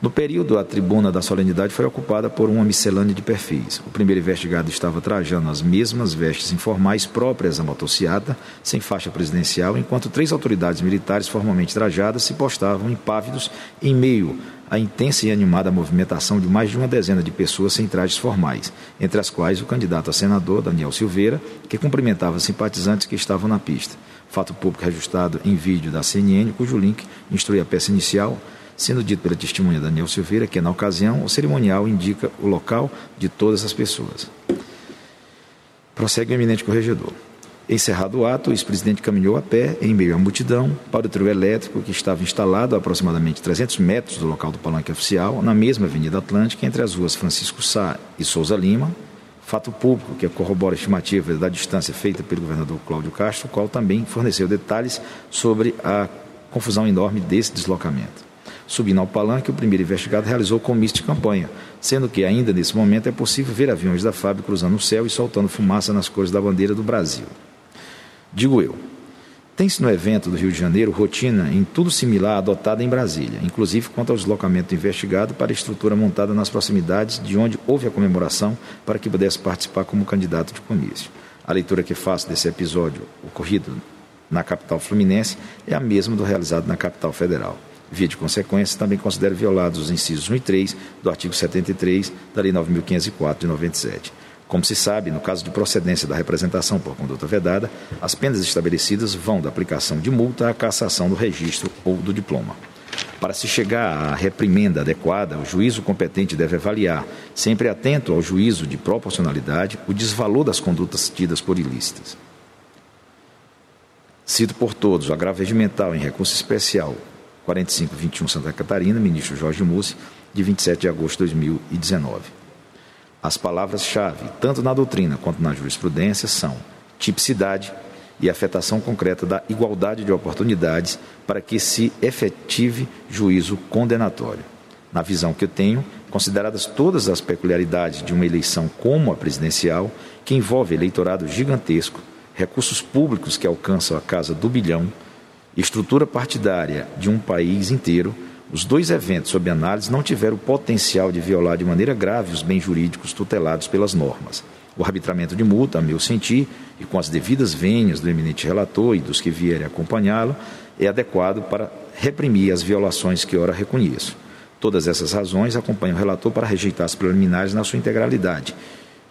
No período, a tribuna da solenidade foi ocupada por uma miscelânea de perfis. O primeiro investigado estava trajando as mesmas vestes informais próprias à motociata, sem faixa presidencial, enquanto três autoridades militares formalmente trajadas se postavam impávidos em meio à intensa e animada movimentação de mais de uma dezena de pessoas sem trajes formais, entre as quais o candidato a senador, Daniel Silveira, que cumprimentava simpatizantes que estavam na pista. Fato público registrado em vídeo da CNN, cujo link instrui a peça inicial sendo dito pela testemunha Daniel Silveira que, na ocasião, o cerimonial indica o local de todas as pessoas. Prossegue o eminente corregedor. Encerrado o ato, o ex-presidente caminhou a pé, em meio à multidão, para o trio elétrico que estava instalado a aproximadamente 300 metros do local do palanque oficial, na mesma Avenida Atlântica, entre as ruas Francisco Sá e Souza Lima, fato público que corrobora a estimativa da distância feita pelo governador Cláudio Castro, o qual também forneceu detalhes sobre a confusão enorme desse deslocamento. Subindo ao palanque, o primeiro investigado realizou comício de campanha, sendo que ainda nesse momento é possível ver aviões da FAB cruzando o céu e soltando fumaça nas cores da bandeira do Brasil. Digo eu, tem-se no evento do Rio de Janeiro rotina em tudo similar adotada em Brasília, inclusive quanto ao deslocamento investigado para a estrutura montada nas proximidades de onde houve a comemoração para que pudesse participar como candidato de comício. A leitura que faço desse episódio ocorrido na capital fluminense é a mesma do realizado na capital federal. Via de consequência, também considero violados os incisos 1 e 3 do artigo 73 da Lei 9.504 de 97. Como se sabe, no caso de procedência da representação por conduta vedada, as penas estabelecidas vão da aplicação de multa à cassação do registro ou do diploma. Para se chegar à reprimenda adequada, o juízo competente deve avaliar, sempre atento ao juízo de proporcionalidade, o desvalor das condutas tidas por ilícitas. Cito por todos o agravo regimental em recurso especial 4521 Santa Catarina, ministro Jorge Mussi, de 27 de agosto de 2019. As palavras-chave, tanto na doutrina quanto na jurisprudência, são tipicidade e afetação concreta da igualdade de oportunidades para que se efetive juízo condenatório. Na visão que eu tenho, consideradas todas as peculiaridades de uma eleição como a presidencial, que envolve eleitorado gigantesco, recursos públicos que alcançam a casa do bilhão, estrutura partidária de um país inteiro, os dois eventos sob análise não tiveram o potencial de violar de maneira grave os bens jurídicos tutelados pelas normas. O arbitramento de multa, a meu sentir, e com as devidas vênias do eminente relator e dos que vierem acompanhá-lo, é adequado para reprimir as violações que ora reconheço. Todas essas razões acompanham o relator para rejeitar as preliminares na sua integralidade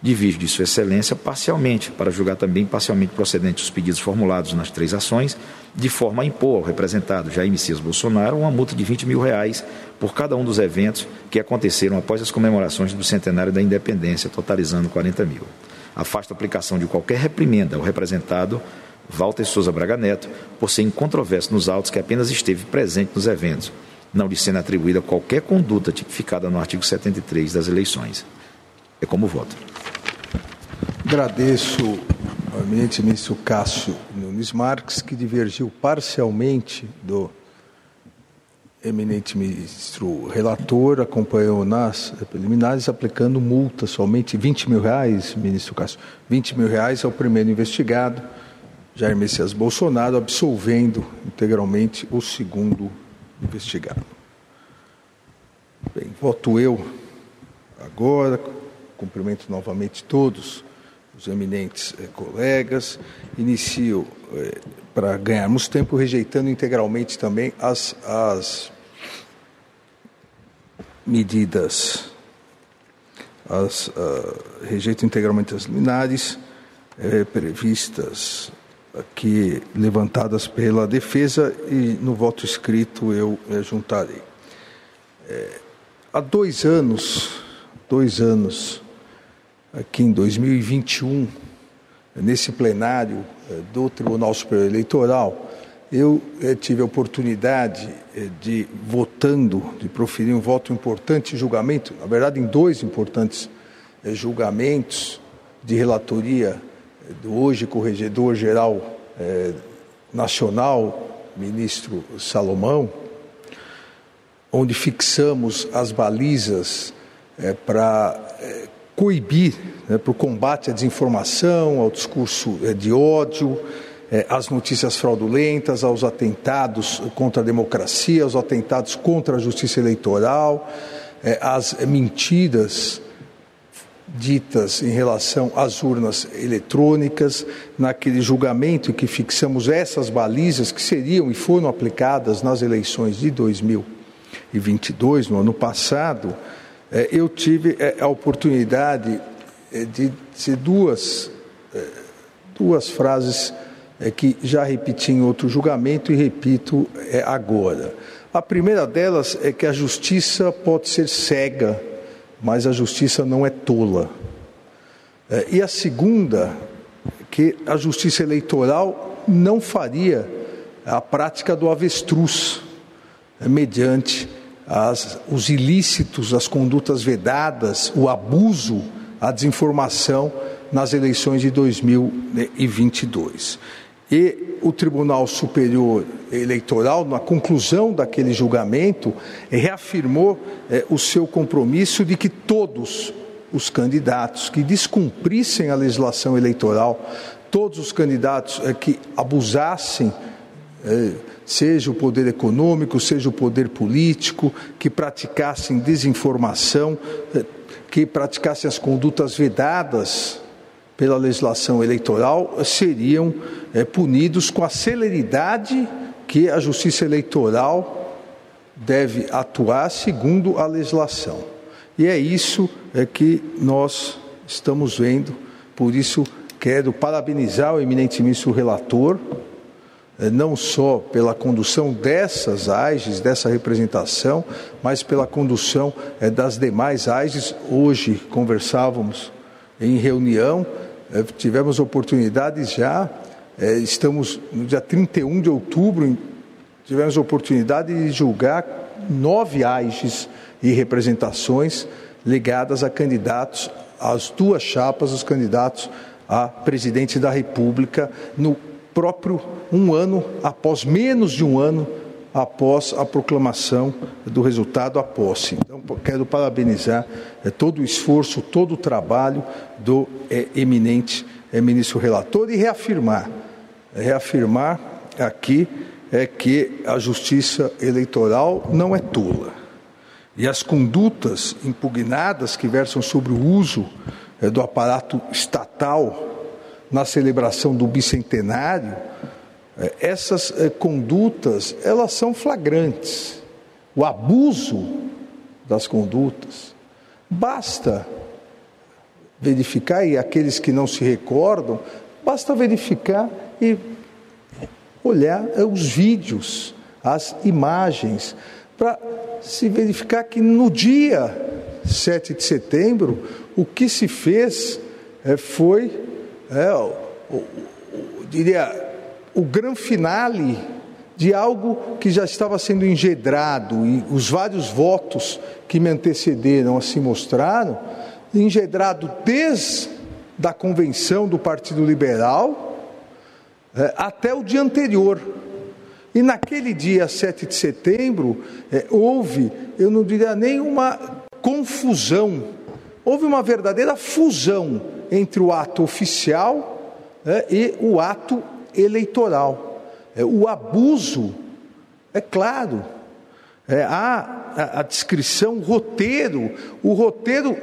divide de Sua Excelência parcialmente, para julgar também parcialmente procedentes os pedidos formulados nas três ações, de forma a impor ao representado Jair Messias Bolsonaro uma multa de 20 mil reais por cada um dos eventos que aconteceram após as comemorações do centenário da independência, totalizando 40 mil. Afasta a aplicação de qualquer reprimenda ao representado Walter Souza Braga Neto, por ser incontroverso nos autos que apenas esteve presente nos eventos, não lhe sendo atribuída qualquer conduta tipificada no artigo 73 das eleições. É como voto. Agradeço ao eminente ministro Cássio Nunes Marques, que divergiu parcialmente do eminente ministro relator, acompanhou nas preliminares, aplicando multa somente 20 mil reais, ministro Cássio, 20 mil reais ao primeiro investigado, Jair Messias Bolsonaro, absolvendo integralmente o segundo investigado. Bem, voto eu agora, cumprimento novamente todos os eminentes eh, colegas. Inicio, eh, para ganharmos tempo, rejeitando integralmente também as, as medidas, as, uh, rejeito integralmente as liminares eh, previstas aqui, levantadas pela defesa, e no voto escrito eu juntarei. há dois anos, dois anos, aqui em 2021, nesse plenário eh, do Tribunal Superior Eleitoral, eu eh, tive a oportunidade eh, de, votando, de proferir um voto importante julgamento, na verdade, em dois importantes julgamentos de relatoria do hoje Corregedor-Geral Nacional, ministro Salomão, onde fixamos as balizas para coibir né, para o combate à desinformação, ao discurso é, de ódio, é, às notícias fraudulentas, aos atentados contra a democracia, aos atentados contra a justiça eleitoral, é, às mentiras ditas em relação às urnas eletrônicas, naquele julgamento em que fixamos essas balizas que seriam e foram aplicadas nas eleições de 2022, no ano passado, eu tive é, a oportunidade é, de dizer duas, duas frases é, que já repeti em outro julgamento e repito é, agora. A primeira delas é que a justiça pode ser cega, mas a justiça não é tola. É, e a segunda, que a justiça eleitoral não faria a prática do avestruz, é, mediante as, os ilícitos, as condutas vedadas, o abuso, a desinformação nas eleições de 2022. E o Tribunal Superior Eleitoral, na conclusão daquele julgamento, reafirmou é, o seu compromisso de que todos os candidatos que descumprissem a legislação eleitoral, todos os candidatos é, que abusassem, é, seja o poder econômico, seja o poder político, que praticassem desinformação, que praticassem as condutas vedadas pela legislação eleitoral seriam é, punidos com a celeridade que a Justiça Eleitoral deve atuar segundo a legislação. E é isso é que nós estamos vendo, por isso quero parabenizar o eminente ministro relator, não só pela condução dessas AIGES, dessa representação, mas pela condução é, das demais AIGES. Hoje conversávamos em reunião é, tivemos oportunidades já, estamos no dia 31 de outubro, tivemos oportunidade de julgar nove AIGs e representações ligadas a candidatos, às duas chapas, os candidatos a presidente da República, no próprio um ano, após menos de um ano após a proclamação do resultado à posse. Então, quero parabenizar é, todo o esforço, todo o trabalho do é, eminente é, ministro relator e reafirmar, reafirmar aqui é que a justiça eleitoral não é tola. E as condutas impugnadas que versam sobre o uso do aparato estatal na celebração do bicentenário é, essas é, condutas, elas são flagrantes. O abuso das condutas. Basta verificar, e aqueles que não se recordam, basta verificar e olhar é, os vídeos, as imagens, para se verificar que no dia 7 de setembro, o que se fez foi, é, o, o, diria, o grande finale de algo que já estava sendo engedrado e os vários votos que me antecederam assim mostraram, engedrado desde da convenção do Partido Liberal é, até o dia anterior. E naquele dia 7 de setembro, é, houve, eu não diria nem uma confusão, houve uma verdadeira fusão entre o ato oficial é, e o ato eleitoral. É, o abuso, é claro, é, há a, a descrição, o roteiro, o roteiro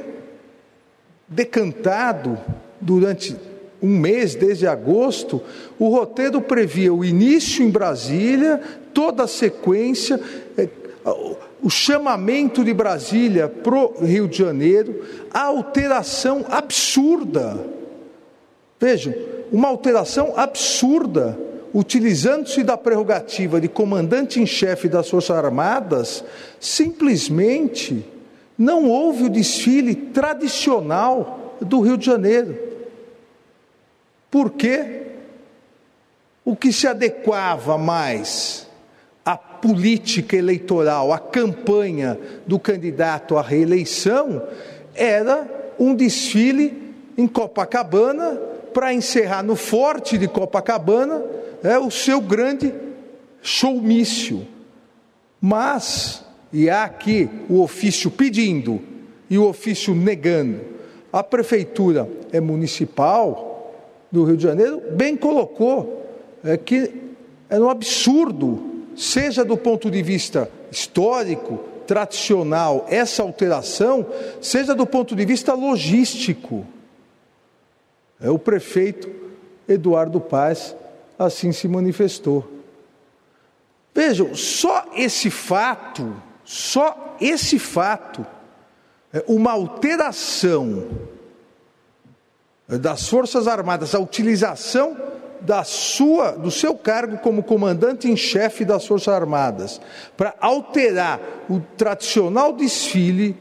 decantado durante um mês, desde agosto, o roteiro previa o início em Brasília, toda a sequência, é, o chamamento de Brasília para o Rio de Janeiro, a alteração absurda. Vejam, uma alteração absurda, utilizando-se da prerrogativa de comandante em chefe das Forças Armadas, simplesmente não houve o desfile tradicional do Rio de Janeiro. Por quê? O que se adequava mais política eleitoral, à campanha do candidato à reeleição, era um desfile em Copacabana para encerrar no Forte de Copacabana é o seu grande showmício. Mas, e há aqui o ofício pedindo e o ofício negando, a prefeitura é municipal do Rio de Janeiro bem colocou é que é um absurdo, seja do ponto de vista histórico, tradicional, essa alteração, seja do ponto de vista logístico. É o prefeito Eduardo Paz assim se manifestou. Vejam, só esse fato, só esse fato, é uma alteração das Forças Armadas, a utilização da sua, do seu cargo como comandante em chefe das Forças Armadas para alterar o tradicional desfile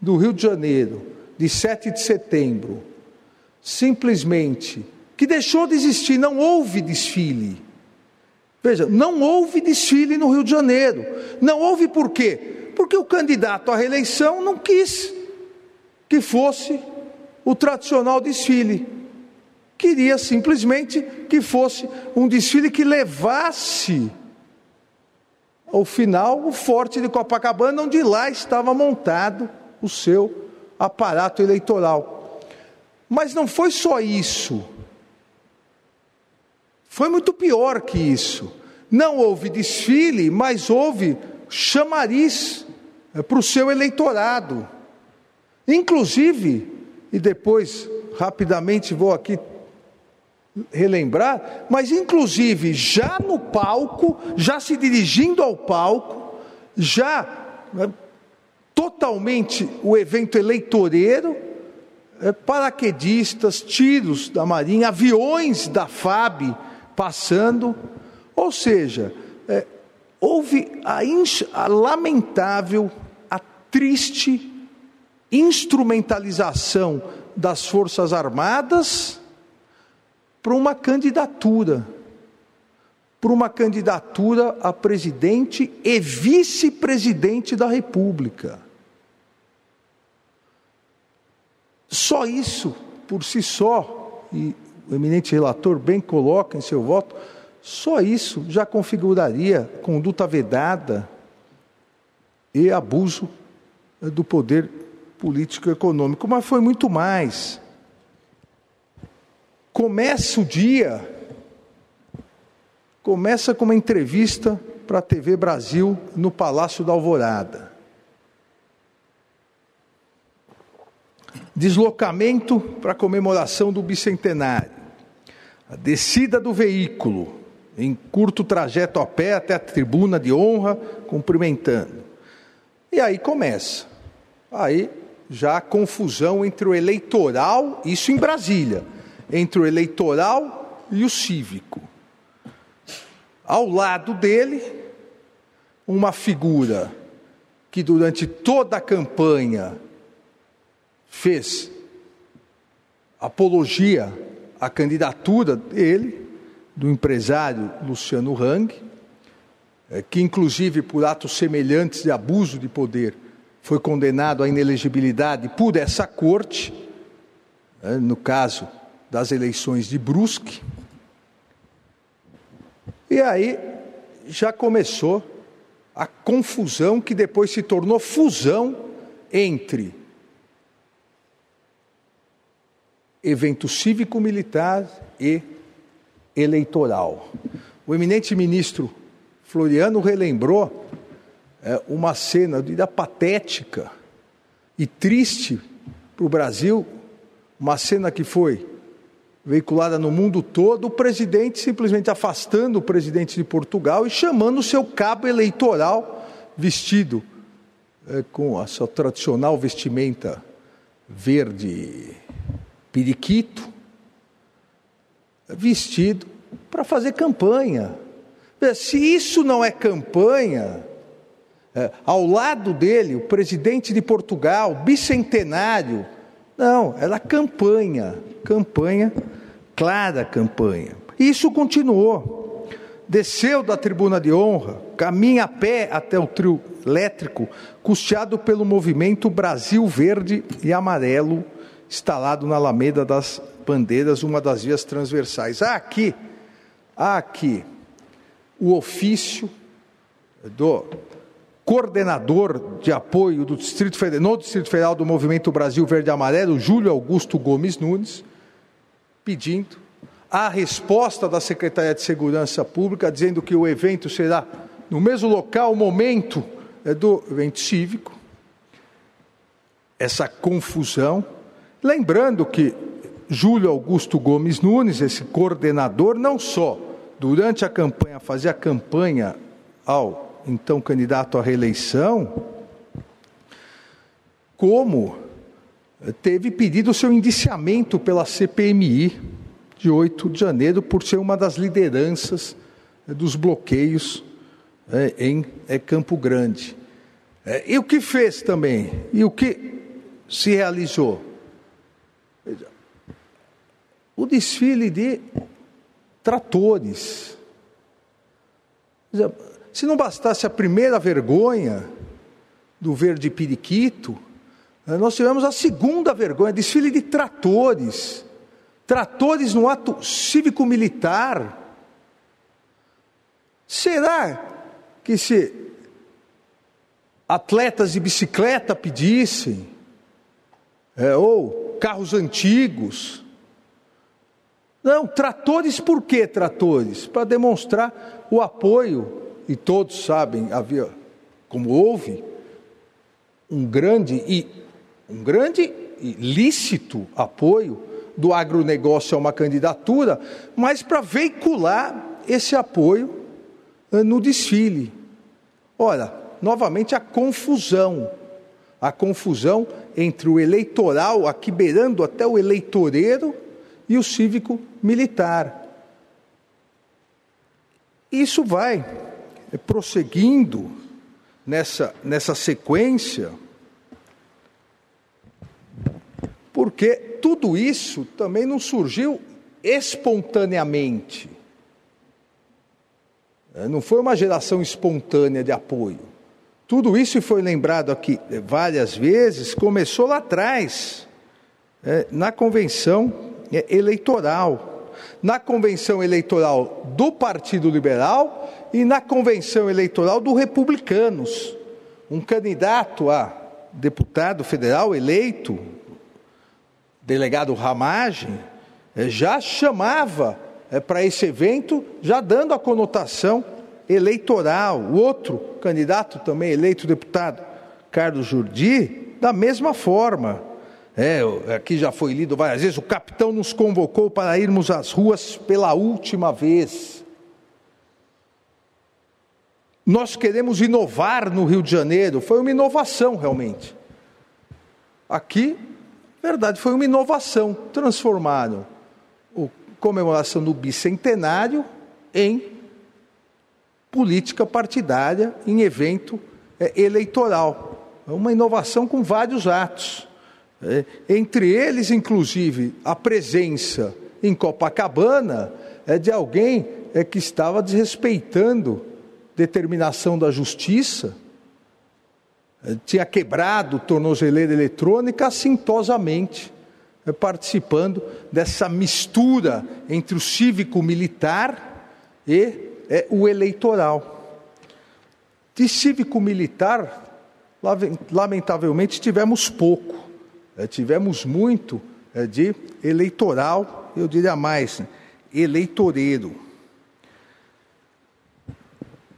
do Rio de Janeiro, de 7 de setembro, simplesmente que deixou de existir, não houve desfile. Veja, não houve desfile no Rio de Janeiro. Não houve por quê? Porque o candidato à reeleição não quis que fosse o tradicional desfile. Queria simplesmente que fosse um desfile que levasse ao final o forte de Copacabana, onde lá estava montado o seu aparato eleitoral. Mas não foi só isso. Foi muito pior que isso. Não houve desfile, mas houve chamariz eh, para o seu eleitorado. Inclusive, e depois rapidamente vou aqui relembrar, mas inclusive já no palco, já se dirigindo ao palco, já né, totalmente o evento eleitoreiro, é, paraquedistas, tiros da Marinha, aviões da FAB passando, ou seja, é, houve a, a lamentável, a triste instrumentalização das Forças Armadas para uma candidatura, para uma candidatura a presidente e vice-presidente da República. Só isso, por si só, e o eminente relator bem coloca em seu voto, só isso já configuraria conduta vedada e abuso do poder político e econômico, mas foi muito mais. Começa o dia, começa com uma entrevista para a TV Brasil no Palácio da Alvorada. Deslocamento para a comemoração do bicentenário. A descida do veículo, em curto trajeto a pé até a tribuna de honra, cumprimentando. E aí começa. Aí já a confusão entre o eleitoral, isso em Brasília, entre o eleitoral e o cívico. Ao lado dele, uma figura que durante toda a campanha fez apologia à candidatura dele, do empresário Luciano Hang, eh, que inclusive por atos semelhantes de abuso de poder foi condenado à inelegibilidade por essa corte, né, no caso das eleições de Brusque. E aí já começou a confusão que depois se tornou fusão entre evento cívico-militar e eleitoral. O eminente ministro Floriano relembrou é, uma cena, de patética e triste para o Brasil, uma cena que foi veiculada no mundo todo, o presidente simplesmente afastando o presidente de Portugal e chamando o seu cabo eleitoral vestido é, com a sua tradicional vestimenta verde periquito, vestido para fazer campanha. Se isso não é campanha, é, ao lado dele, o presidente de Portugal, bicentenário. Não, era campanha, campanha, clara campanha. Isso continuou. Desceu da tribuna de honra, caminha a pé até o trio elétrico, custeado pelo movimento Brasil Verde e Amarelo, instalado na Alameda das Bandeiras, uma das vias transversais. Aqui, há aqui o ofício do coordenador de apoio do Distrito Federal, no Distrito Federal do Movimento Brasil Verde e Amarelo, Júlio Augusto Gomes Nunes, pedindo a resposta da Secretaria de Segurança Pública, dizendo que o evento será no mesmo local, momento é, do evento cívico. Essa confusão. Lembrando que Júlio Augusto Gomes Nunes, esse coordenador, não só durante a campanha, fazia campanha ao então candidato à reeleição, como teve pedido o seu indiciamento pela CPMI, de 8 de janeiro, por ser uma das lideranças é, dos bloqueios é, em é, Campo Grande. E o que fez também? E o que se realizou? O desfile de tratores. Se não bastasse a primeira vergonha do verde periquito, né, nós tivemos a segunda vergonha, desfile de tratores. Tratores no ato cívico-militar. Será que se atletas de bicicleta pedissem, é, ou carros antigos, não, tratores por que tratores? Para demonstrar o apoio, e todos sabem, havia, como houve, um grande e um grande e lícito apoio do agronegócio a uma candidatura, mas para veicular esse apoio eh, no desfile. Olha, novamente a confusão, a confusão entre o eleitoral, aqui beirando até o eleitoreiro, e o cívico militar. Isso vai prosseguindo nessa, nessa sequência, porque tudo isso também não surgiu espontaneamente. É, não foi uma geração espontânea de apoio. Tudo isso foi lembrado aqui várias vezes, começou lá atrás, é, na convenção é, eleitoral, na convenção eleitoral do Partido Liberal e na convenção eleitoral do Republicanos. Um candidato a deputado federal eleito, delegado Ramagem, é, já chamava é, para esse evento, já dando a conotação eleitoral. O outro candidato também eleito deputado, Carlos Jurdi, da mesma forma. É, aqui já foi lido várias vezes, o capitão nos convocou para irmos às ruas pela última vez. Nós queremos inovar no Rio de Janeiro, foi uma inovação realmente. Aqui, verdade, foi uma inovação. Transformaram a comemoração do bicentenário em política partidária, em evento é, eleitoral. É uma inovação com vários atos. É, entre eles, inclusive, a presença em Copacabana é de alguém que estava desrespeitando determinação da justiça, é, tinha quebrado tornozeleira eletrônica assintosamente, é, participando dessa mistura entre o cívico-militar e é, o eleitoral. De cívico-militar, lamentavelmente, tivemos pouco é, tivemos muito é, de eleitoral, eu diria mais, eleitoreiro.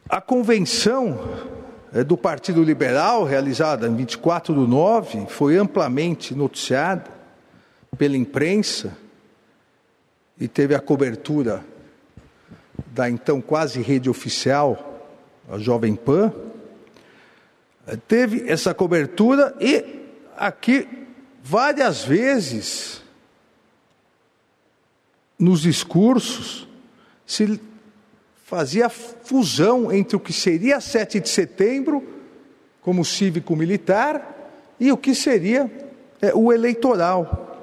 A convenção é, do Partido Liberal, realizada em 24 de 9, foi amplamente noticiada pela imprensa e teve a cobertura da então quase rede oficial, a Jovem Pan. É, teve essa cobertura e aqui várias vezes nos discursos se fazia fusão entre o que seria 7 de setembro como cívico-militar e o que seria é, o eleitoral.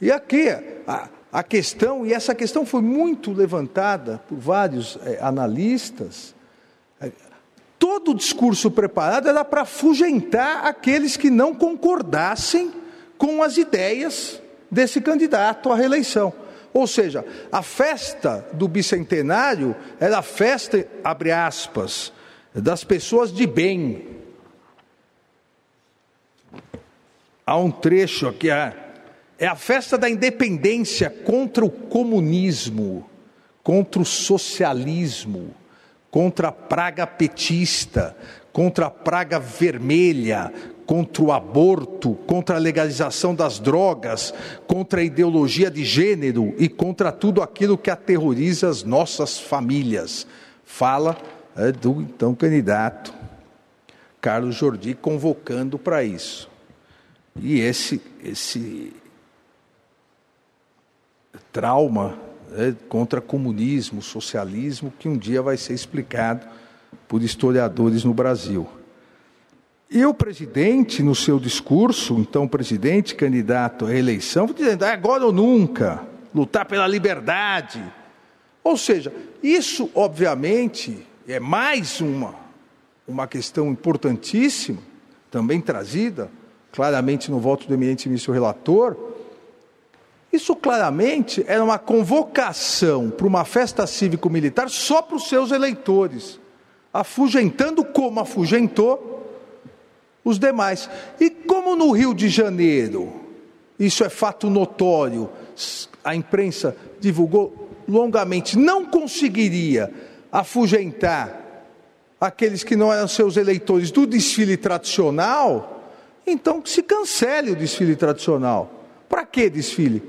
E aqui a, a, questão, e essa questão foi muito levantada por vários é, analistas, é, todo o discurso preparado era para afugentar aqueles que não concordassem com as ideias desse candidato à reeleição. Ou seja, a festa do bicentenário era a festa, abre aspas, das pessoas de bem. Há um trecho aqui, é a festa da independência contra o comunismo, contra o socialismo, contra a praga petista, contra a praga vermelha, contra o aborto, contra a legalização das drogas, contra a ideologia de gênero e contra tudo aquilo que aterroriza as nossas famílias. Fala é, do então candidato Carlos Jordi convocando para isso. E esse, esse trauma né, contra comunismo, socialismo, que um dia vai ser explicado por historiadores no Brasil. E o presidente, no seu discurso, então presidente, candidato à eleição, dizendo é agora ou nunca, lutar pela liberdade. Ou seja, isso obviamente é mais uma, uma questão importantíssima, também trazida claramente no voto do eminente ministro relator. Isso claramente era uma convocação para uma festa cívico-militar só para os seus eleitores, afugentando como afugentou os demais. E como no Rio de Janeiro, isso é fato notório, a imprensa divulgou longamente, não conseguiria afugentar aqueles que não eram seus eleitores do desfile tradicional, então se cancele o desfile tradicional. Para que desfile?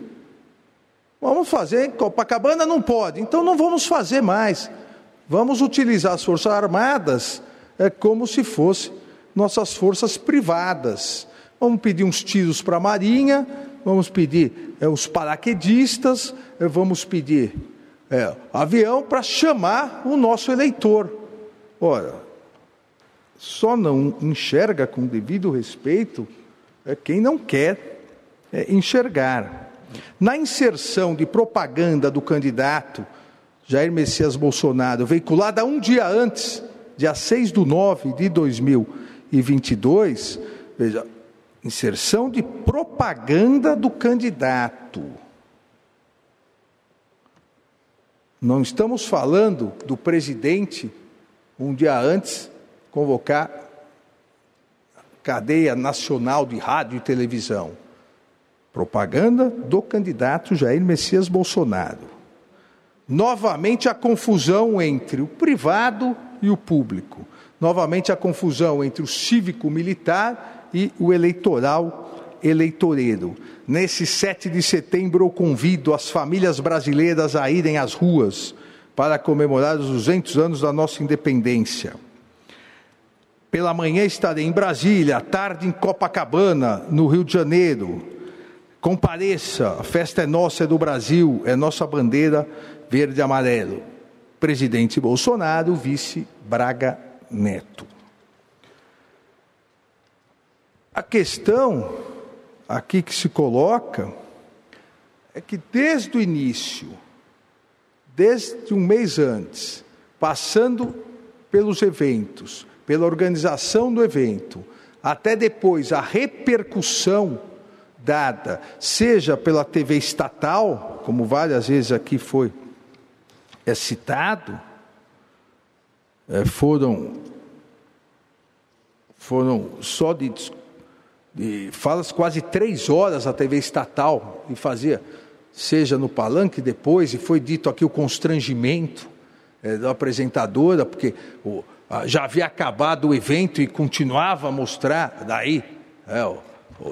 Vamos fazer, Copacabana não pode, então não vamos fazer mais. Vamos utilizar as Forças Armadas é, como se fosse nossas forças privadas. Vamos pedir uns tiros para a Marinha, vamos pedir é, os paraquedistas, é, vamos pedir é, avião para chamar o nosso eleitor. Ora, só não enxerga com devido respeito é quem não quer é, enxergar. Na inserção de propaganda do candidato Jair Messias Bolsonaro, veiculada um dia antes, dia 6 de 9 de 2000, e 22, veja, inserção de propaganda do candidato. Não estamos falando do presidente, um dia antes, convocar cadeia nacional de rádio e televisão. Propaganda do candidato Jair Messias Bolsonaro. Novamente a confusão entre o privado e o público novamente a confusão entre o cívico-militar e o eleitoral eleitoreiro. Nesse 7 de setembro, eu convido as famílias brasileiras a irem às ruas para comemorar os 200 anos da nossa independência. Pela manhã estarei em Brasília, à tarde em Copacabana, no Rio de Janeiro. Compareça, a festa é nossa, é do Brasil, é nossa bandeira verde e amarelo. Presidente Bolsonaro, vice Braga Neto. A questão aqui que se coloca é que desde o início, desde um mês antes, passando pelos eventos, pela organização do evento, até depois a repercussão dada, seja pela TV estatal, como várias vezes aqui foi é citado, foram, foram só de, de falas quase três horas a TV estatal e fazia, seja no palanque depois, e foi dito aqui o constrangimento é, da apresentadora, porque o, já havia acabado o evento e continuava a mostrar, daí, é,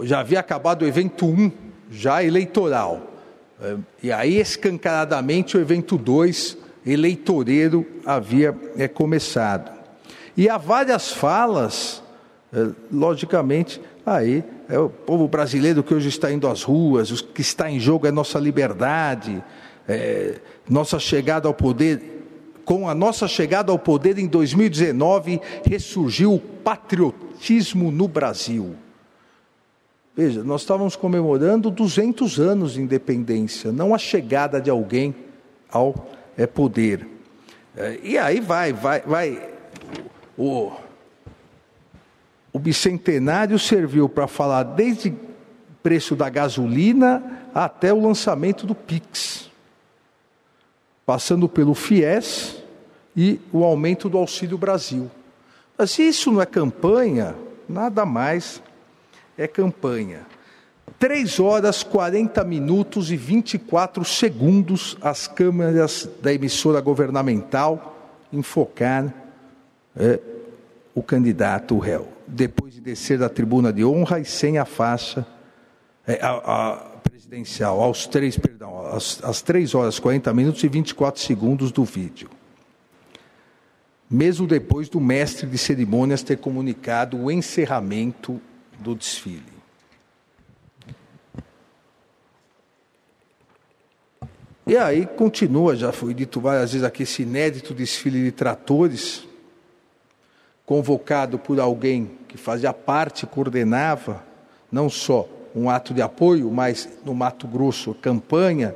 já havia acabado o evento 1, já eleitoral. É, e aí, escancaradamente, o evento 2 eleitoreiro havia é, começado. E há várias falas, é, logicamente, aí é o povo brasileiro que hoje está indo às ruas, o que está em jogo é nossa liberdade, é, nossa chegada ao poder. Com a nossa chegada ao poder em 2019, ressurgiu o patriotismo no Brasil. Veja, nós estávamos comemorando 200 anos de independência, não a chegada de alguém ao é poder. É, e aí vai, vai, vai. O, o bicentenário serviu para falar desde preço da gasolina até o lançamento do Pix, passando pelo FIES e o aumento do Auxílio Brasil. Mas se isso não é campanha, nada mais é campanha. 3 horas 40 minutos e 24 segundos as câmeras da emissora governamental enfocar é, o candidato o réu. Depois de descer da tribuna de honra e sem a faixa é, a, a presidencial, aos três, perdão, às, às 3 horas 40 minutos e 24 segundos do vídeo. Mesmo depois do mestre de cerimônias ter comunicado o encerramento do desfile. E aí continua, já foi dito várias vezes aqui, esse inédito desfile de tratores, convocado por alguém que fazia parte, coordenava, não só um ato de apoio, mas no Mato Grosso, campanha,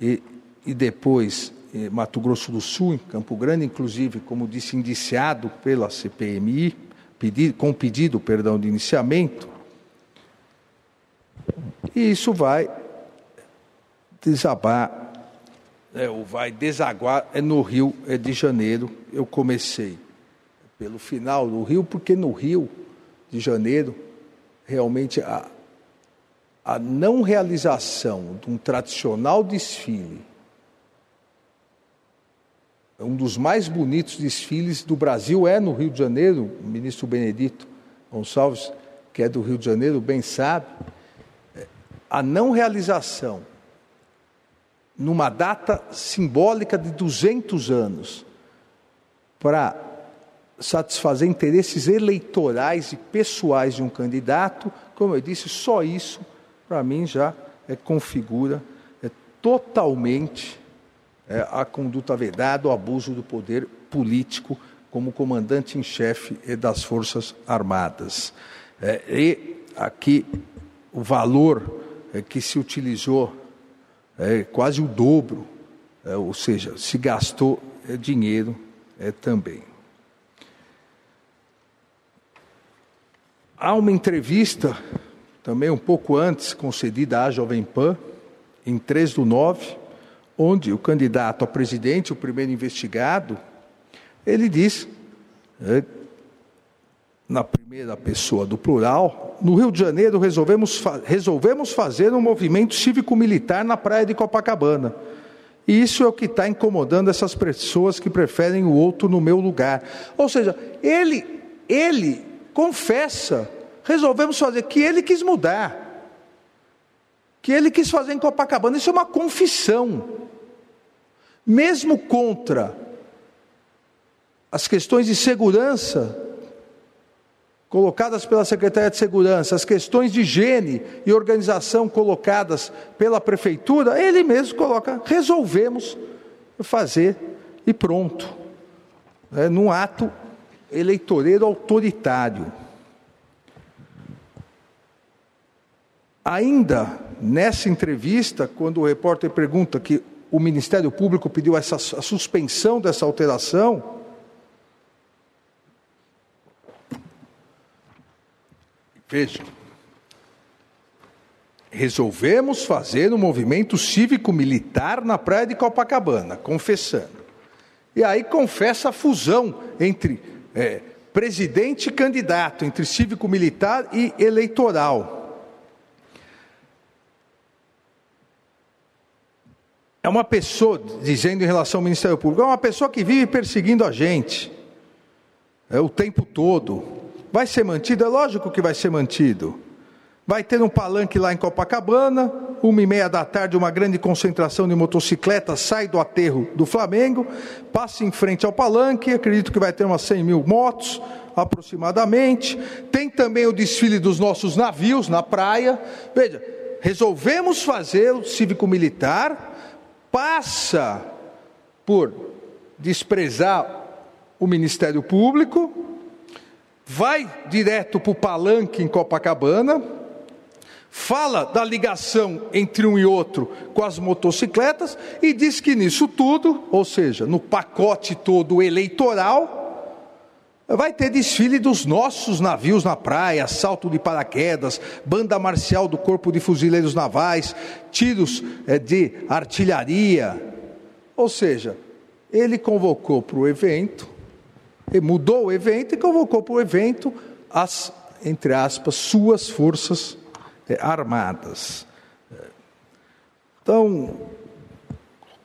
e, e depois Mato Grosso do Sul, em Campo Grande, inclusive, como disse, indiciado pela CPMI, pedido, com pedido perdão, de iniciamento. E isso vai desabar, é, ou vai desaguar é no Rio é de Janeiro. Eu comecei pelo final do Rio, porque no Rio de Janeiro, realmente a, a não realização de um tradicional desfile, um dos mais bonitos desfiles do Brasil é no Rio de Janeiro, o ministro Benedito Gonçalves, que é do Rio de Janeiro, bem sabe, a não realização numa data simbólica de 200 anos para satisfazer interesses eleitorais e pessoais de um candidato, como eu disse, só isso para mim já é, configura é, totalmente é, a conduta vedada, o abuso do poder político como comandante em chefe das Forças Armadas. É, e aqui o valor é, que se utilizou é quase o dobro, é, ou seja, se gastou é, dinheiro é, também. Há uma entrevista também um pouco antes, concedida à Jovem Pan, em 3 do 9, onde o candidato a presidente, o primeiro investigado, ele diz, é, na primeira pessoa do plural, no Rio de Janeiro resolvemos, resolvemos fazer um movimento cívico-militar na praia de Copacabana. E isso é o que está incomodando essas pessoas que preferem o outro no meu lugar. Ou seja, ele, ele confessa resolvemos fazer, que ele quis mudar, que ele quis fazer em Copacabana. Isso é uma confissão. Mesmo contra as questões de segurança colocadas pela Secretaria de Segurança, as questões de higiene e organização colocadas pela prefeitura, ele mesmo coloca, resolvemos fazer e pronto. É, num ato eleitoreiro autoritário. Ainda nessa entrevista, quando o repórter pergunta que o Ministério Público pediu essa, a suspensão dessa alteração, veja, resolvemos fazer um movimento cívico-militar na praia de Copacabana, confessando. E aí confessa a fusão entre é, presidente e candidato, entre cívico-militar e eleitoral. É uma pessoa, dizendo em relação ao Ministério Público, é uma pessoa que vive perseguindo a gente é, o tempo todo. Vai ser mantido? É lógico que vai ser mantido. Vai ter um palanque lá em Copacabana, uma e meia da tarde, uma grande concentração de motocicletas sai do aterro do Flamengo, passa em frente ao palanque, acredito que vai ter umas 100 mil motos, aproximadamente. Tem também o desfile dos nossos navios na praia. Veja, resolvemos fazer o cívico-militar passa por desprezar o Ministério Público, vai direto para o palanque em Copacabana, fala da ligação entre um e outro com as motocicletas e diz que nisso tudo, ou seja, no pacote todo eleitoral, Vai ter desfile dos nossos navios na praia, salto de paraquedas, banda marcial do Corpo de Fuzileiros Navais, tiros é, de artilharia. Ou seja, ele convocou para o evento, mudou o evento e convocou para o evento as, entre aspas, suas forças é, armadas. Então,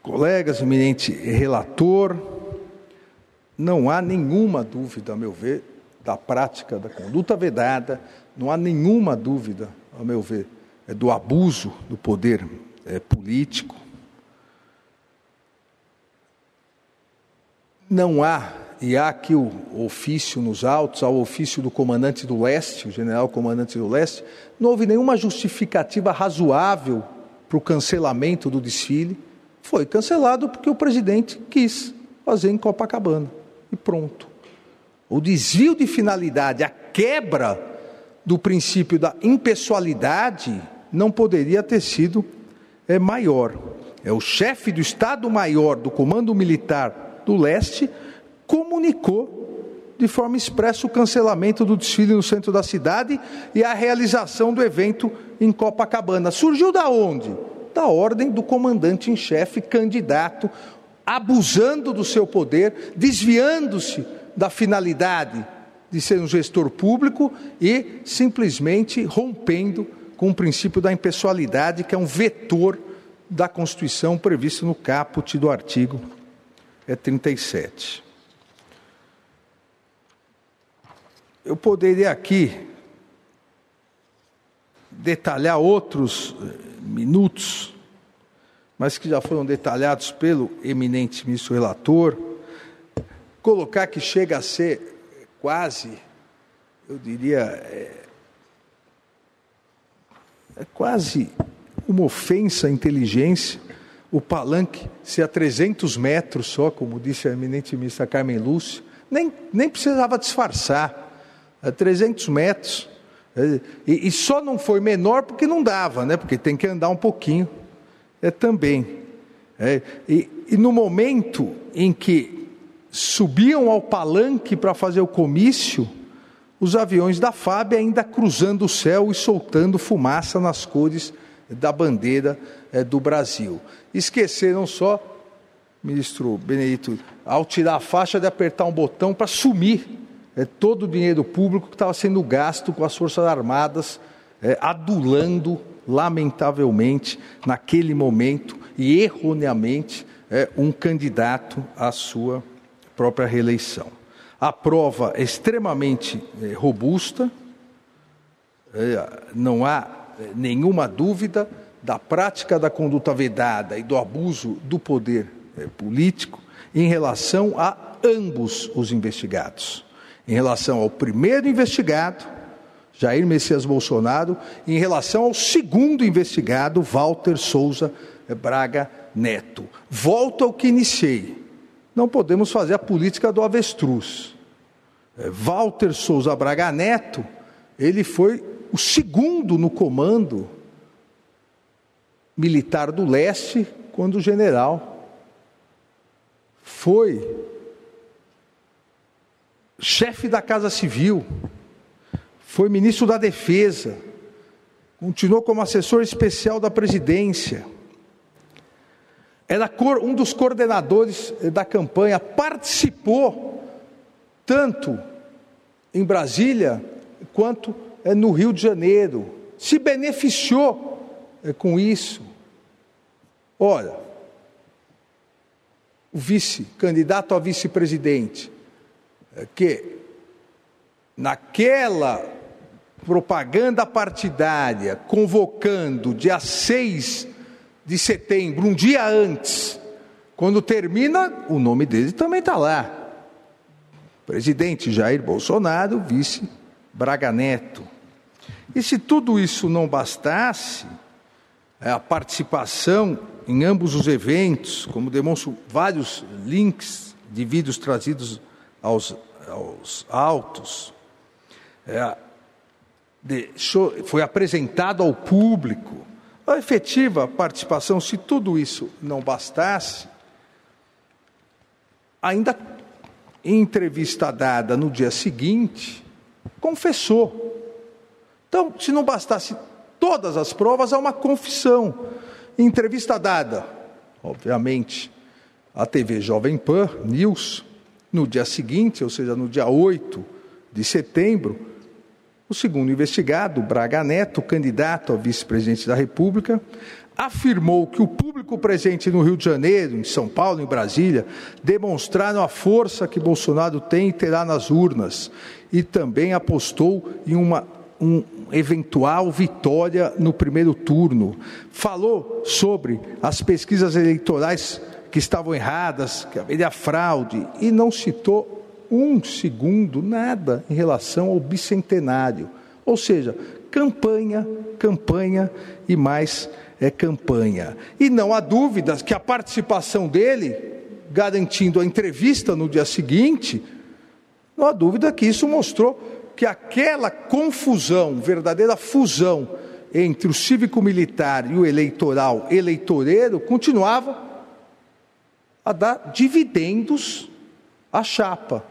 colegas, eminente relator, não há nenhuma dúvida, a meu ver, da prática da conduta vedada, não há nenhuma dúvida, a meu ver, é do abuso do poder é, político. Não há, e há aqui o ofício nos autos, ao ofício do comandante do leste, o general comandante do leste, não houve nenhuma justificativa razoável para o cancelamento do desfile, Foi cancelado porque o presidente quis fazer em Copacabana. E pronto. O desvio de finalidade, a quebra do princípio da impessoalidade não poderia ter sido é, maior. É o chefe do Estado-Maior do Comando Militar do Leste comunicou de forma expressa o cancelamento do desfile no centro da cidade e a realização do evento em Copacabana. Surgiu da onde? Da ordem do comandante em chefe candidato, abusando do seu poder, desviando-se da finalidade de ser um gestor público e simplesmente rompendo com o princípio da impessoalidade, que é um vetor da Constituição previsto no caput do artigo 37. É Eu poderia aqui detalhar outros eh, minutos, mas que já foram detalhados pelo eminente ministro relator, colocar que chega a ser quase, eu diria, é, é quase uma ofensa à inteligência o palanque ser a 300 metros só, como disse a eminente ministra Carmen Lúcia, nem, nem precisava disfarçar, a 300 metros, é, e, e, só não foi menor porque não dava, né? porque tem que andar um pouquinho é, também. É, e, e no momento em que subiam ao palanque para fazer o comício, os aviões da FAB ainda cruzando o céu e soltando fumaça nas cores da bandeira é, do Brasil. Esqueceram só, ministro Benedito, ao tirar a faixa de apertar um botão para sumir é, todo o dinheiro público que estava sendo gasto com as Forças Armadas, é, adulando, lamentavelmente, naquele momento e erroneamente, é, um candidato à sua própria reeleição. A prova é extremamente robusta, é, não há é, nenhuma dúvida da prática da conduta vedada e do abuso do poder é, político em relação a ambos os investigados. Em relação ao primeiro investigado, Jair Messias Bolsonaro, e em relação ao segundo investigado, Walter Souza Braga Neto. Volto ao que iniciei. Não podemos fazer a política do avestruz. É, Walter Souza Braga Neto, ele foi o segundo no comando militar do leste, quando o general foi chefe da Casa Civil, foi ministro da Defesa, continuou como assessor especial da presidência era um dos coordenadores eh, da campanha, participou tanto em Brasília quanto eh, no Rio de Janeiro, se beneficiou eh, com isso. Olha, o vice, candidato a vice-presidente, que naquela propaganda partidária, convocando dia 6 de setembro, um dia antes, quando termina, o nome dele também está lá. Presidente Jair Bolsonaro, vice Braga Neto. E se tudo isso não bastasse, é, a participação em ambos os eventos, como demonstram vários links de vídeos trazidos aos, aos autos, é, deixou, foi apresentado ao público a efetiva participação, se tudo isso não bastasse, ainda em entrevista dada no dia seguinte, confessou. Então, se não bastasse todas as provas, há uma confissão. Entrevista dada, obviamente, à TV Jovem Pan News, no dia seguinte, ou seja, no dia 8 de setembro, o segundo investigado, Braga Neto, candidato a vice-presidente da República, afirmou que o público presente no Rio de Janeiro, em São Paulo, em Brasília, demonstraram a força que Bolsonaro tem e terá nas urnas e também apostou em uma um eventual vitória no primeiro turno. Falou sobre as pesquisas eleitorais que estavam erradas, que haveria fraude e não citou um segundo, nada em relação ao bicentenário. Ou seja, campanha, campanha e mais é campanha. E não há dúvidas que a participação dele, garantindo a entrevista no dia seguinte, não há dúvida que isso mostrou que aquela confusão, verdadeira fusão entre o cívico-militar e o eleitoral eleitoreiro continuava a dar dividendos à chapa,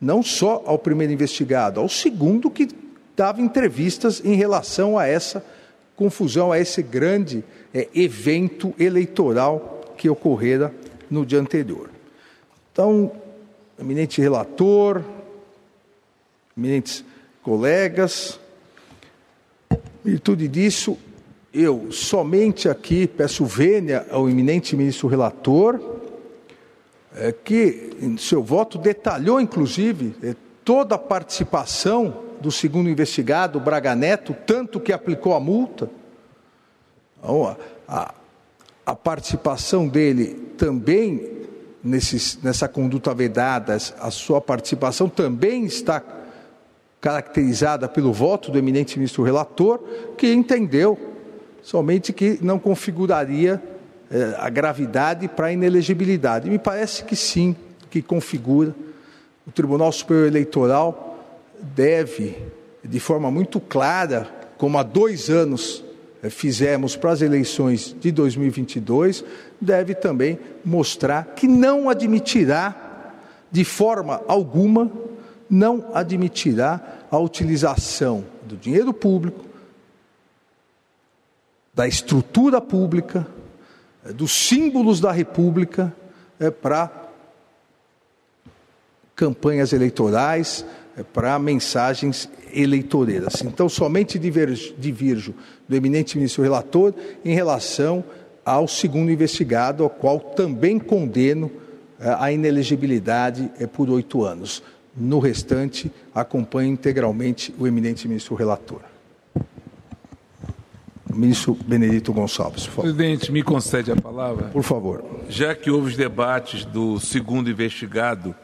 não só ao primeiro investigado, ao segundo que dava entrevistas em relação a essa confusão, a esse grande é, evento eleitoral que ocorrera no dia anterior. Então, eminente relator, eminentes colegas, em virtude disso, eu somente aqui peço vênia ao eminente ministro relator, é, que em seu voto detalhou, inclusive, é, toda a participação do segundo investigado, Braga Neto, tanto que aplicou a multa. Então, a, a, participação dele também nesses, nessa conduta vedada, a sua participação também está caracterizada pelo voto do eminente ministro relator, que entendeu somente que não configuraria a gravidade para a inelegibilidade. Me parece que sim, que configura. O Tribunal Superior Eleitoral deve, de forma muito clara, como há dois anos eh, fizemos para as eleições de 2022, deve também mostrar que não admitirá, de forma alguma, não admitirá a utilização do dinheiro público, da estrutura pública, eh, dos símbolos da República é, para campanhas eleitorais, é, para mensagens eleitoreiras. Então, somente divirjo do eminente ministro relator em relação ao segundo investigado, ao qual também condeno é, a inelegibilidade é, por oito anos. No restante, acompanho integralmente o eminente ministro relator. Ministro Benedito Gonçalves, por favor. Presidente, me concede a palavra? Por favor. Já que houve os debates do segundo investigado,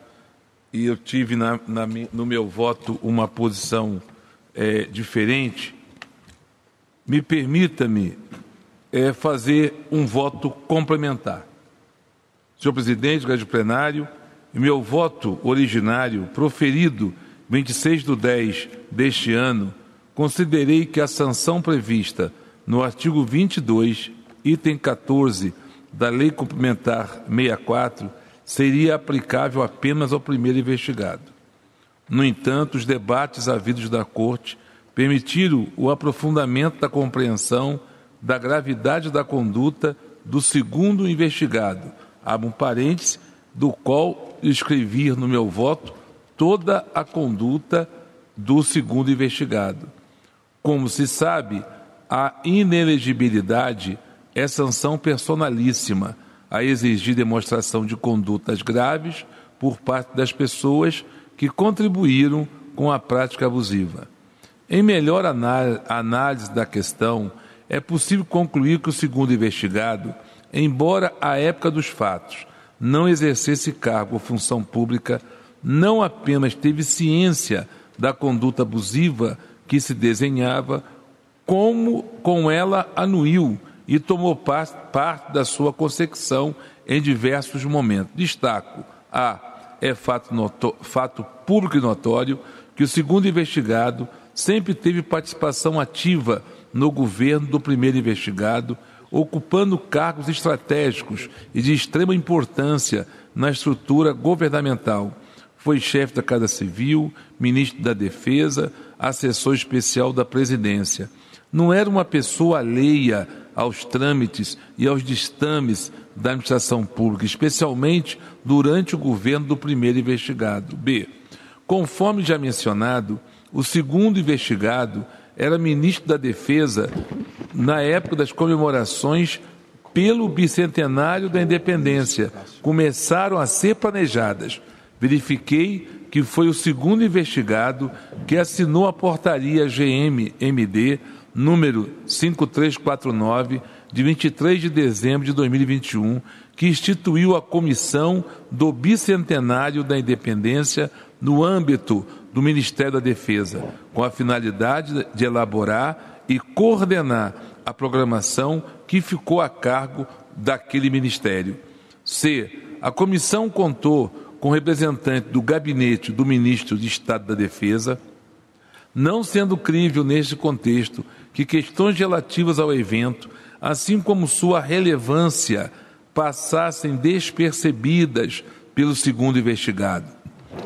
e eu tive na, na, no meu voto uma posição é, diferente, me permita-me é, fazer um voto complementar. Senhor presidente, grande plenário, meu voto originário, proferido 26 de 10 deste ano, considerei que a sanção prevista no artigo 22, item 14 da Lei Complementar 64 seria aplicável apenas ao primeiro investigado. No entanto, os debates havidos da Corte permitiram o aprofundamento da compreensão da gravidade da conduta do segundo investigado, abro um parêntese, do qual escrevi no meu voto toda a conduta do segundo investigado. Como se sabe, a inelegibilidade é sanção personalíssima a exigir demonstração de condutas graves por parte das pessoas que contribuíram com a prática abusiva. Em melhor análise da questão, é possível concluir que o segundo investigado, embora à época dos fatos não exercesse cargo ou função pública, não apenas teve ciência da conduta abusiva que se desenhava, como com ela anuiu e tomou parte, da sua consecução em diversos momentos. Destaco: A. É fato, noto, fato público e notório que o segundo investigado sempre teve participação ativa no governo do primeiro investigado, ocupando cargos estratégicos e de extrema importância na estrutura governamental. Foi chefe da Casa Civil, ministro da Defesa, assessor especial da presidência. Não era uma pessoa alheia aos trâmites e aos destames da administração pública, especialmente durante o governo do primeiro investigado. B. Conforme já mencionado, o segundo investigado era ministro da Defesa na época das comemorações pelo bicentenário da independência. Começaram a ser planejadas. Verifiquei que foi o segundo investigado que assinou a portaria GM-MD número 5349, de 23 de dezembro de 2021, que instituiu a Comissão do Bicentenário da Independência no âmbito do Ministério da Defesa, com a finalidade de elaborar e coordenar a programação que ficou a cargo daquele ministério. C. A comissão contou com representante do gabinete do ministro de Estado da Defesa, não sendo crível neste contexto que questões relativas ao evento, assim como sua relevância, passassem despercebidas pelo segundo investigado.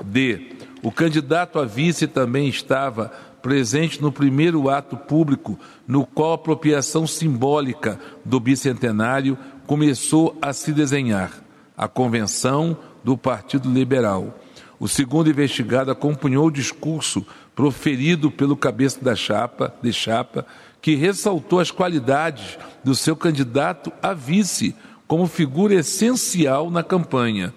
D. O candidato a vice também estava presente no primeiro ato público, no qual a apropriação simbólica do bicentenário começou a se desenhar, a convenção do Partido Liberal. O segundo investigado acompanhou o discurso proferido pelo cabeça da chapa, de chapa, que ressaltou as qualidades do seu candidato a vice como figura essencial na campanha,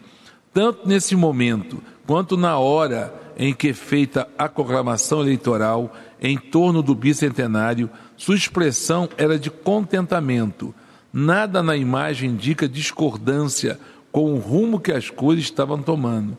tanto nesse momento quanto na hora em que feita a proclamação eleitoral em torno do bicentenário, sua expressão era de contentamento. Nada na imagem indica discordância com o rumo que as coisas estavam tomando.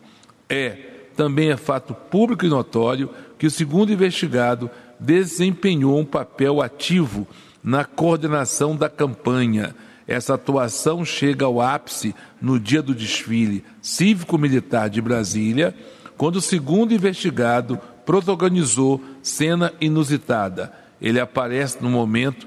É, também é fato público e notório que o segundo investigado desempenhou um papel ativo na coordenação da campanha. Essa atuação chega ao ápice no dia do desfile cívico-militar de Brasília, quando o segundo investigado protagonizou cena inusitada. Ele aparece no momento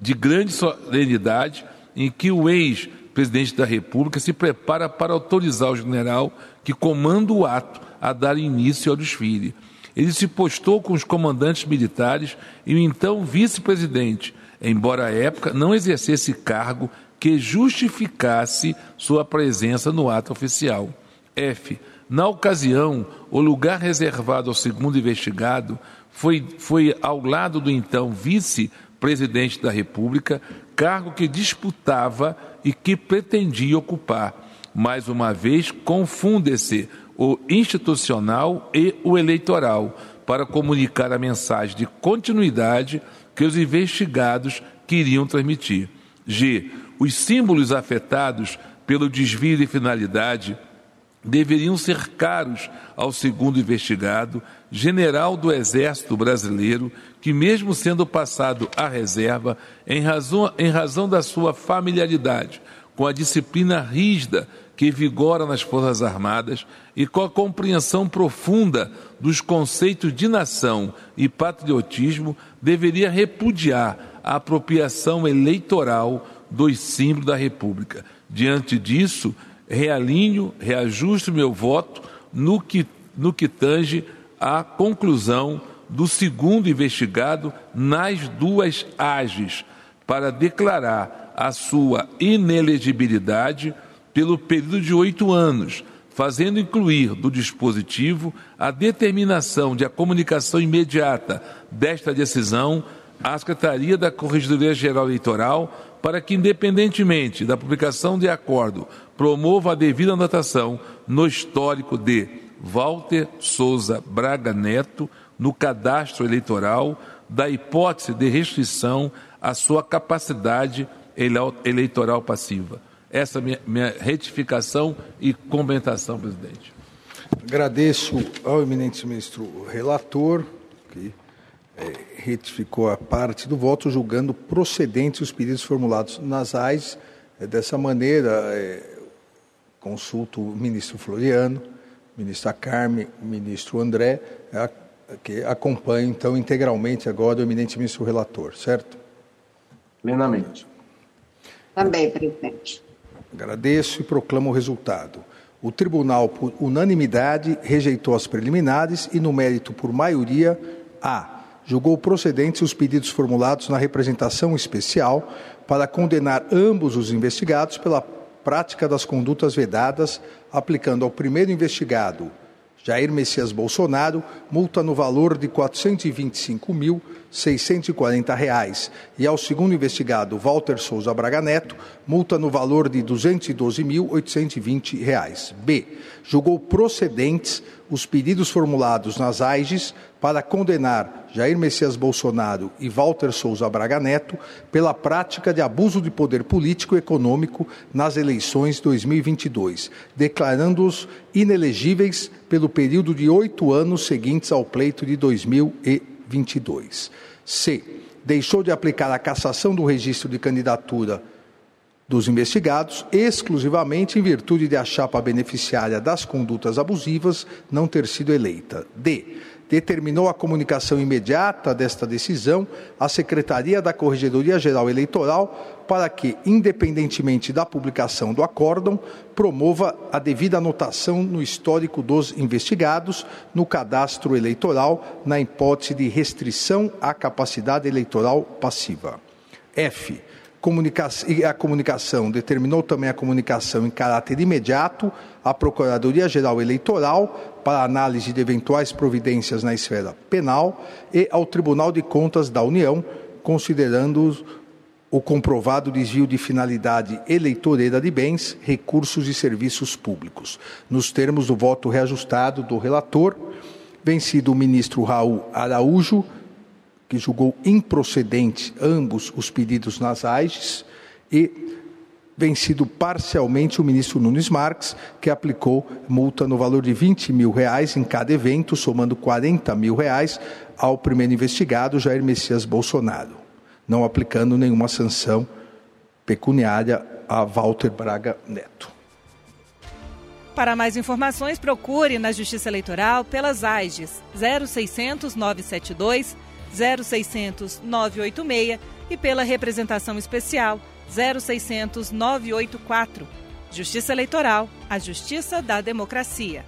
de grande solenidade em que o ex-presidente da República se prepara para autorizar o general que comanda o ato a dar início ao desfile. Ele se postou com os comandantes militares e o então vice-presidente, embora à época não exercesse cargo que justificasse sua presença no ato oficial. F. Na ocasião, o lugar reservado ao segundo investigado foi, foi ao lado do então vice-presidente da República, cargo que disputava e que pretendia ocupar. Mais uma vez, confunde-se o institucional e o eleitoral para comunicar a mensagem de continuidade que os investigados queriam transmitir. G. Os símbolos afetados pelo desvio de finalidade deveriam ser caros ao segundo investigado, general do Exército Brasileiro, que, mesmo sendo passado à reserva, em razão, em razão da sua familiaridade com a disciplina rígida que vigora nas Forças Armadas e com a compreensão profunda dos conceitos de nação e patriotismo, deveria repudiar a apropriação eleitoral dos símbolos da República. Diante disso, realinho, reajusto meu voto no que, no que tange à conclusão do segundo investigado nas duas AGES, para declarar a sua inelegibilidade pelo período de oito anos, fazendo incluir do dispositivo a determinação de a comunicação imediata desta decisão à Secretaria da Corregedoria Geral Eleitoral para que, independentemente da publicação de acordo, promova a devida anotação no histórico de Walter Souza Braga Neto no cadastro eleitoral da hipótese de restrição à sua capacidade eleitoral passiva. Essa é a minha, minha retificação e comentação, presidente. Agradeço ao eminente ministro relator, que é, retificou a parte do voto, julgando procedentes os pedidos formulados nas AIS. É, dessa maneira, é, consulto o ministro Floriano, ministra Carme, ministro André, a, que acompanham, então, integralmente agora o eminente ministro relator, certo? Plenamente. Também, presidente. Agradeço e proclamo o resultado. O tribunal, por unanimidade, rejeitou as preliminares e, no mérito por maioria, A julgou procedentes os pedidos formulados na representação especial para condenar ambos os investigados pela prática das condutas vedadas, aplicando ao primeiro investigado, Jair Messias Bolsonaro, multa no valor de R$ 425 mil 640 reais e ao segundo investigado Walter Souza Braga Neto, multa no valor de 212.820 reais. B. Julgou procedentes os pedidos formulados nas AIGES para condenar Jair Messias Bolsonaro e Walter Souza Braga Neto pela prática de abuso de poder político e econômico nas eleições 2022, declarando-os inelegíveis pelo período de oito anos seguintes ao pleito de 2022. C. Deixou de aplicar a cassação do registro de candidatura dos investigados, exclusivamente em virtude de a chapa beneficiária das condutas abusivas não ter sido eleita. D. Determinou a comunicação imediata desta decisão à Secretaria da Corregedoria Geral Eleitoral para que, independentemente da publicação do acórdão, promova a devida anotação no histórico dos investigados, no cadastro eleitoral, na hipótese de restrição à capacidade eleitoral passiva. F a comunicação determinou também a comunicação em caráter imediato à Procuradoria-Geral Eleitoral para análise de eventuais providências na esfera penal e ao Tribunal de Contas da União, considerando o comprovado desvio de finalidade eleitoreira de bens, recursos e serviços públicos. Nos termos do voto reajustado do relator, vencido o ministro Raul Araújo, que julgou improcedente ambos os pedidos nas AIGES e vencido parcialmente o ministro Nunes Marques, que aplicou multa no valor de 20 mil reais em cada evento, somando 40 mil reais ao primeiro investigado, Jair Messias Bolsonaro, não aplicando nenhuma sanção pecuniária a Walter Braga Neto. Para mais informações, procure na Justiça Eleitoral pelas AIGES 0600 972 0600 986 e pela representação especial 0600 984. Justiça Eleitoral, a justiça da democracia.